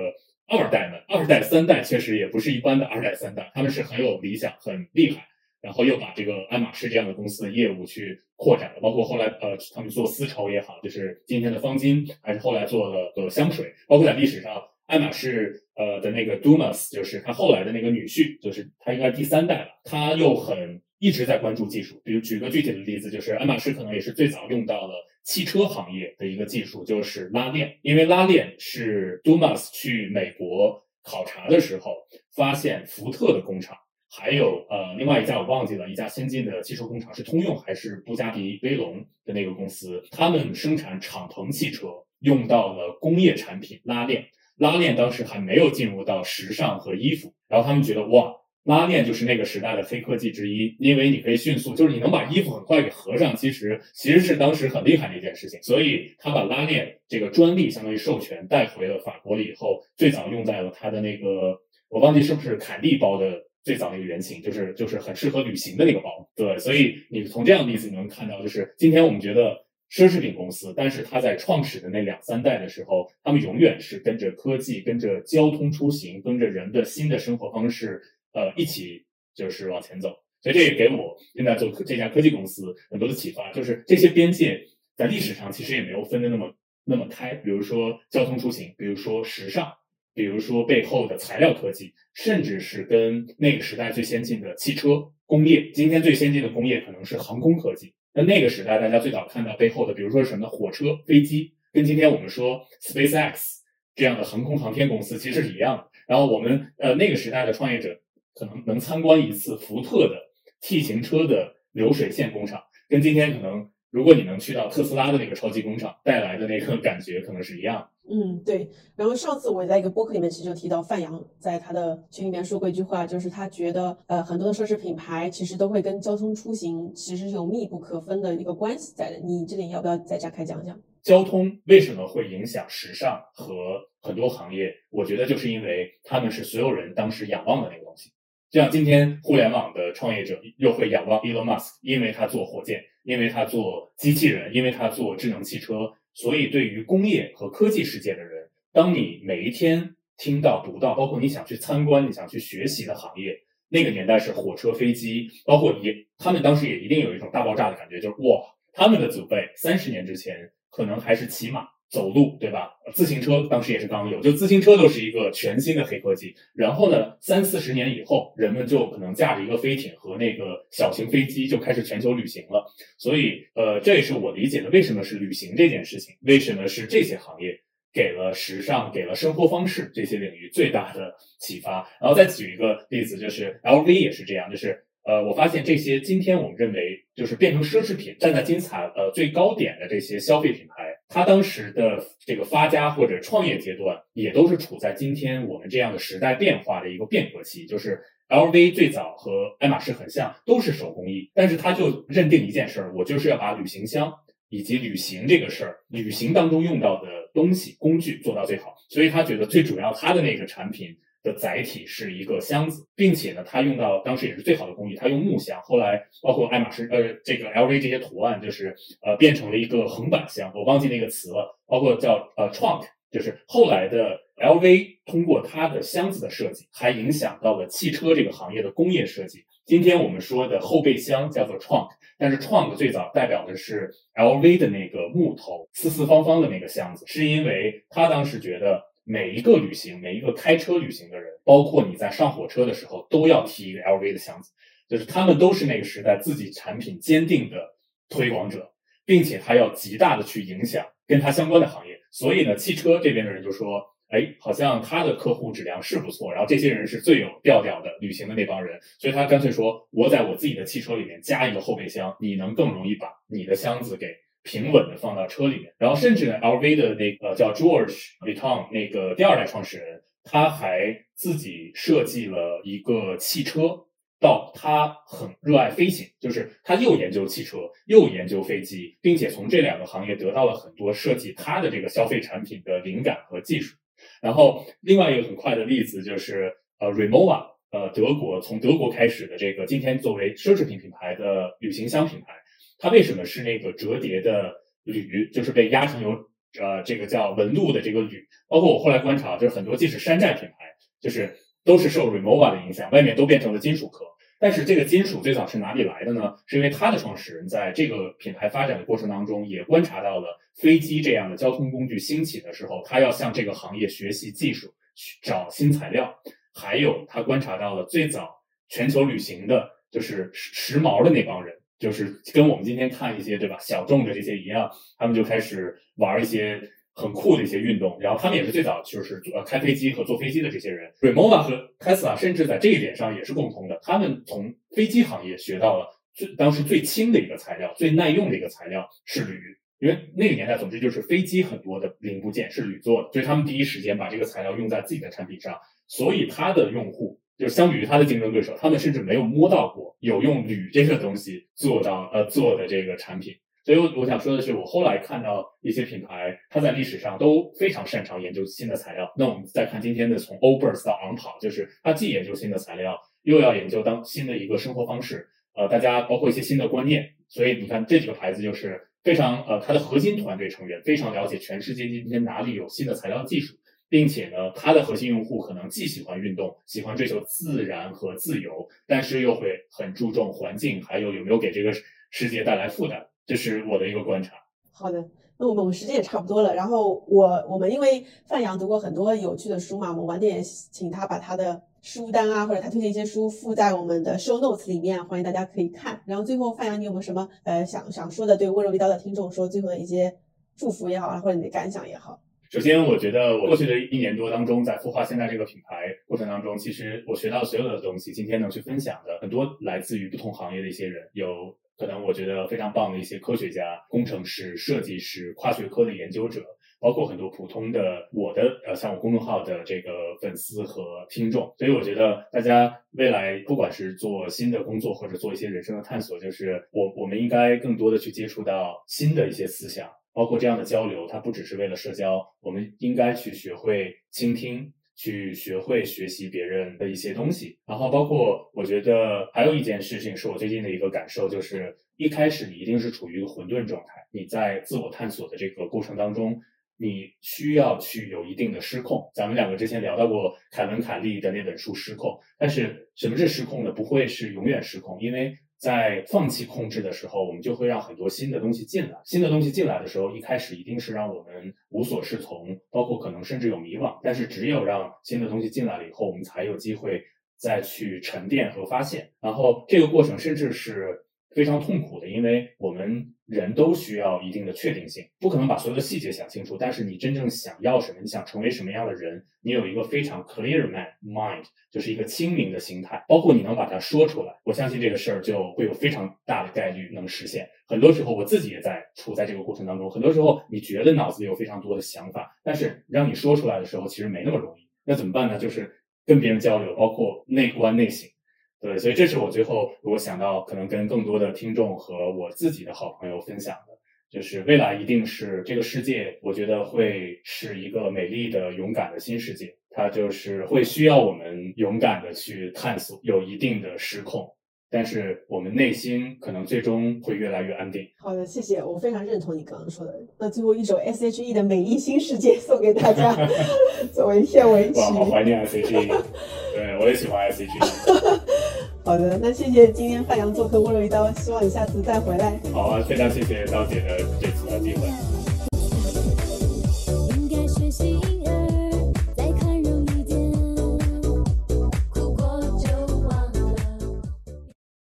二代们，二代、三代确实也不是一般的二代、三代，他们是很有理想、很厉害，然后又把这个爱马仕这样的公司的业务去扩展了，包括后来呃，他们做丝绸也好，就是今天的方巾，还是后来做了个香水，包括在历史上，爱马仕呃的那个 Dumas，就是他后来的那个女婿，就是他应该是第三代了，他又很一直在关注技术，比如举个具体的例子，就是爱马仕可能也是最早用到了。汽车行业的一个技术就是拉链，因为拉链是 Dumas 去美国考察的时候发现福特的工厂，还有呃另外一家我忘记了一家先进的汽车工厂是通用还是布加迪威龙的那个公司，他们生产敞篷汽车用到了工业产品拉链，拉链当时还没有进入到时尚和衣服，然后他们觉得哇。拉链就是那个时代的黑科技之一，因为你可以迅速，就是你能把衣服很快给合上，其实其实是当时很厉害的一件事情。所以他把拉链这个专利相当于授权带回了法国了以后，最早用在了他的那个，我忘记是不是凯利包的最早那个原型，就是就是很适合旅行的那个包。对，所以你从这样的例子你能看到，就是今天我们觉得奢侈品公司，但是他在创始的那两三代的时候，他们永远是跟着科技、跟着交通出行、跟着人的新的生活方式。呃，一起就是往前走，所以这也给我现在做这家科技公司很多的启发，就是这些边界在历史上其实也没有分的那么那么开。比如说交通出行，比如说时尚，比如说背后的材料科技，甚至是跟那个时代最先进的汽车工业。今天最先进的工业可能是航空科技。那那个时代大家最早看到背后的，比如说什么火车、飞机，跟今天我们说 SpaceX 这样的航空航天公司其实是一样的。然后我们呃那个时代的创业者。可能能参观一次福特的 T 型车的流水线工厂，跟今天可能如果你能去到特斯拉的那个超级工厂带来的那个感觉，可能是一样。嗯，对。然后上次我在一个播客里面其实就提到范阳在他的群里面说过一句话，就是他觉得呃很多的奢侈品牌其实都会跟交通出行其实是有密不可分的一个关系在的。你这里要不要再展开讲讲？交通为什么会影响时尚和很多行业？我觉得就是因为他们是所有人当时仰望的那个东西。就像今天互联网的创业者又会仰望 Elon Musk，因为他做火箭，因为他做机器人，因为他做智能汽车。所以，对于工业和科技世界的人，当你每一天听到、读到，包括你想去参观、你想去学习的行业，那个年代是火车、飞机，包括也，他们当时也一定有一种大爆炸的感觉，就是哇，他们的祖辈三十年之前可能还是骑马。走路对吧？自行车当时也是刚有，就自行车都是一个全新的黑科技。然后呢，三四十年以后，人们就可能驾着一个飞艇和那个小型飞机就开始全球旅行了。所以，呃，这也是我理解的为什么是旅行这件事情，为什么是这些行业给了时尚、给了生活方式这些领域最大的启发。然后再举一个例子，就是 LV 也是这样，就是呃，我发现这些今天我们认为就是变成奢侈品、站在金字塔呃最高点的这些消费品牌。他当时的这个发家或者创业阶段，也都是处在今天我们这样的时代变化的一个变革期。就是 LV 最早和爱马仕很像，都是手工艺，但是他就认定一件事儿，我就是要把旅行箱以及旅行这个事儿，旅行当中用到的东西工具做到最好。所以他觉得最主要他的那个产品。的载体是一个箱子，并且呢，它用到当时也是最好的工艺，它用木箱。后来包括爱马仕呃这个 LV 这些图案，就是呃变成了一个横板箱，我忘记那个词了。包括叫呃 trunk，就是后来的 LV 通过它的箱子的设计，还影响到了汽车这个行业的工业设计。今天我们说的后备箱叫做 trunk，但是 trunk 最早代表的是 LV 的那个木头四四方方的那个箱子，是因为他当时觉得。每一个旅行，每一个开车旅行的人，包括你在上火车的时候，都要提一个 LV 的箱子，就是他们都是那个时代自己产品坚定的推广者，并且他要极大的去影响跟他相关的行业。所以呢，汽车这边的人就说，哎，好像他的客户质量是不错，然后这些人是最有调调的旅行的那帮人，所以他干脆说，我在我自己的汽车里面加一个后备箱，你能更容易把你的箱子给。平稳的放到车里面，然后甚至呢，LV 的那个叫 George Vuitton 那个第二代创始人，他还自己设计了一个汽车。到他很热爱飞行，就是他又研究汽车，又研究飞机，并且从这两个行业得到了很多设计他的这个消费产品的灵感和技术。然后另外一个很快的例子就是呃 r e m o v a 呃，德国从德国开始的这个今天作为奢侈品品牌的旅行箱品牌，它为什么是那个折叠的铝，就是被压成有呃这个叫纹路的这个铝？包括我后来观察，就是很多即使山寨品牌，就是都是受 r e m o v a 的影响，外面都变成了金属壳。但是这个金属最早是哪里来的呢？是因为它的创始人在这个品牌发展的过程当中，也观察到了飞机这样的交通工具兴起的时候，他要向这个行业学习技术，去找新材料。还有他观察到了最早全球旅行的，就是时时髦的那帮人，就是跟我们今天看一些对吧小众的这些一样，他们就开始玩一些。很酷的一些运动，然后他们也是最早就是呃开飞机和坐飞机的这些人。r e m o v a 和 Tesla 甚至在这一点上也是共同的，他们从飞机行业学到了最当时最轻的一个材料、最耐用的一个材料是铝，因为那个年代总之就是飞机很多的零部件是铝做的，所以他们第一时间把这个材料用在自己的产品上。所以他的用户就是相比于他的竞争对手，他们甚至没有摸到过有用铝这个东西做到呃做的这个产品。所以，我想说的是，我后来看到一些品牌，它在历史上都非常擅长研究新的材料。那我们再看今天的，从 Obers 到昂跑，就是它既研究新的材料，又要研究当新的一个生活方式。呃，大家包括一些新的观念。所以你看这几个牌子，就是非常呃，它的核心团队成员非常了解全世界今天哪里有新的材料技术，并且呢，它的核心用户可能既喜欢运动，喜欢追求自然和自由，但是又会很注重环境，还有有没有给这个世界带来负担。这是我的一个观察。好的，那我们我们时间也差不多了。然后我我们因为范阳读过很多有趣的书嘛，我们晚点请他把他的书单啊，或者他推荐一些书附在我们的 show notes 里面，欢迎大家可以看。然后最后范阳，你有没有什么呃想想说的，对温柔一刀的听众说最后的一些祝福也好，或者你的感想也好？首先，我觉得我过去的一年多当中，在孵化现在这个品牌过程当中，其实我学到所有的东西，今天能去分享的很多来自于不同行业的一些人，有。可能我觉得非常棒的一些科学家、工程师、设计师、跨学科的研究者，包括很多普通的我的呃，像我公众号的这个粉丝和听众。所以我觉得大家未来不管是做新的工作，或者做一些人生的探索，就是我我们应该更多的去接触到新的一些思想，包括这样的交流，它不只是为了社交，我们应该去学会倾听。去学会学习别人的一些东西，然后包括我觉得还有一件事情是我最近的一个感受，就是一开始你一定是处于一个混沌状态，你在自我探索的这个过程当中，你需要去有一定的失控。咱们两个之前聊到过凯文·凯利的那本书《失控》，但是什么是失控呢？不会是永远失控，因为。在放弃控制的时候，我们就会让很多新的东西进来。新的东西进来的时候，一开始一定是让我们无所适从，包括可能甚至有迷惘。但是只有让新的东西进来了以后，我们才有机会再去沉淀和发现。然后这个过程甚至是。非常痛苦的，因为我们人都需要一定的确定性，不可能把所有的细节想清楚。但是你真正想要什么，你想成为什么样的人，你有一个非常 clear mind，就是一个清明的心态，包括你能把它说出来，我相信这个事儿就会有非常大的概率能实现。很多时候我自己也在处在这个过程当中，很多时候你觉得脑子里有非常多的想法，但是让你说出来的时候，其实没那么容易。那怎么办呢？就是跟别人交流，包括内观内省。对，所以这是我最后我想到可能跟更多的听众和我自己的好朋友分享的，就是未来一定是这个世界，我觉得会是一个美丽的、勇敢的新世界，它就是会需要我们勇敢的去探索，有一定的失控。但是我们内心可能最终会越来越安定。好的，谢谢，我非常认同你刚刚说的。那最后一首 S.H.E 的《美丽新世界》送给大家，*laughs* 作为片尾曲。哇，好怀念 S.H.E，对我也喜欢 S.H.E。好的，那谢谢今天范阳做客温柔一刀，希望你下次再回来。好啊，非常谢谢刀姐的这次的机会。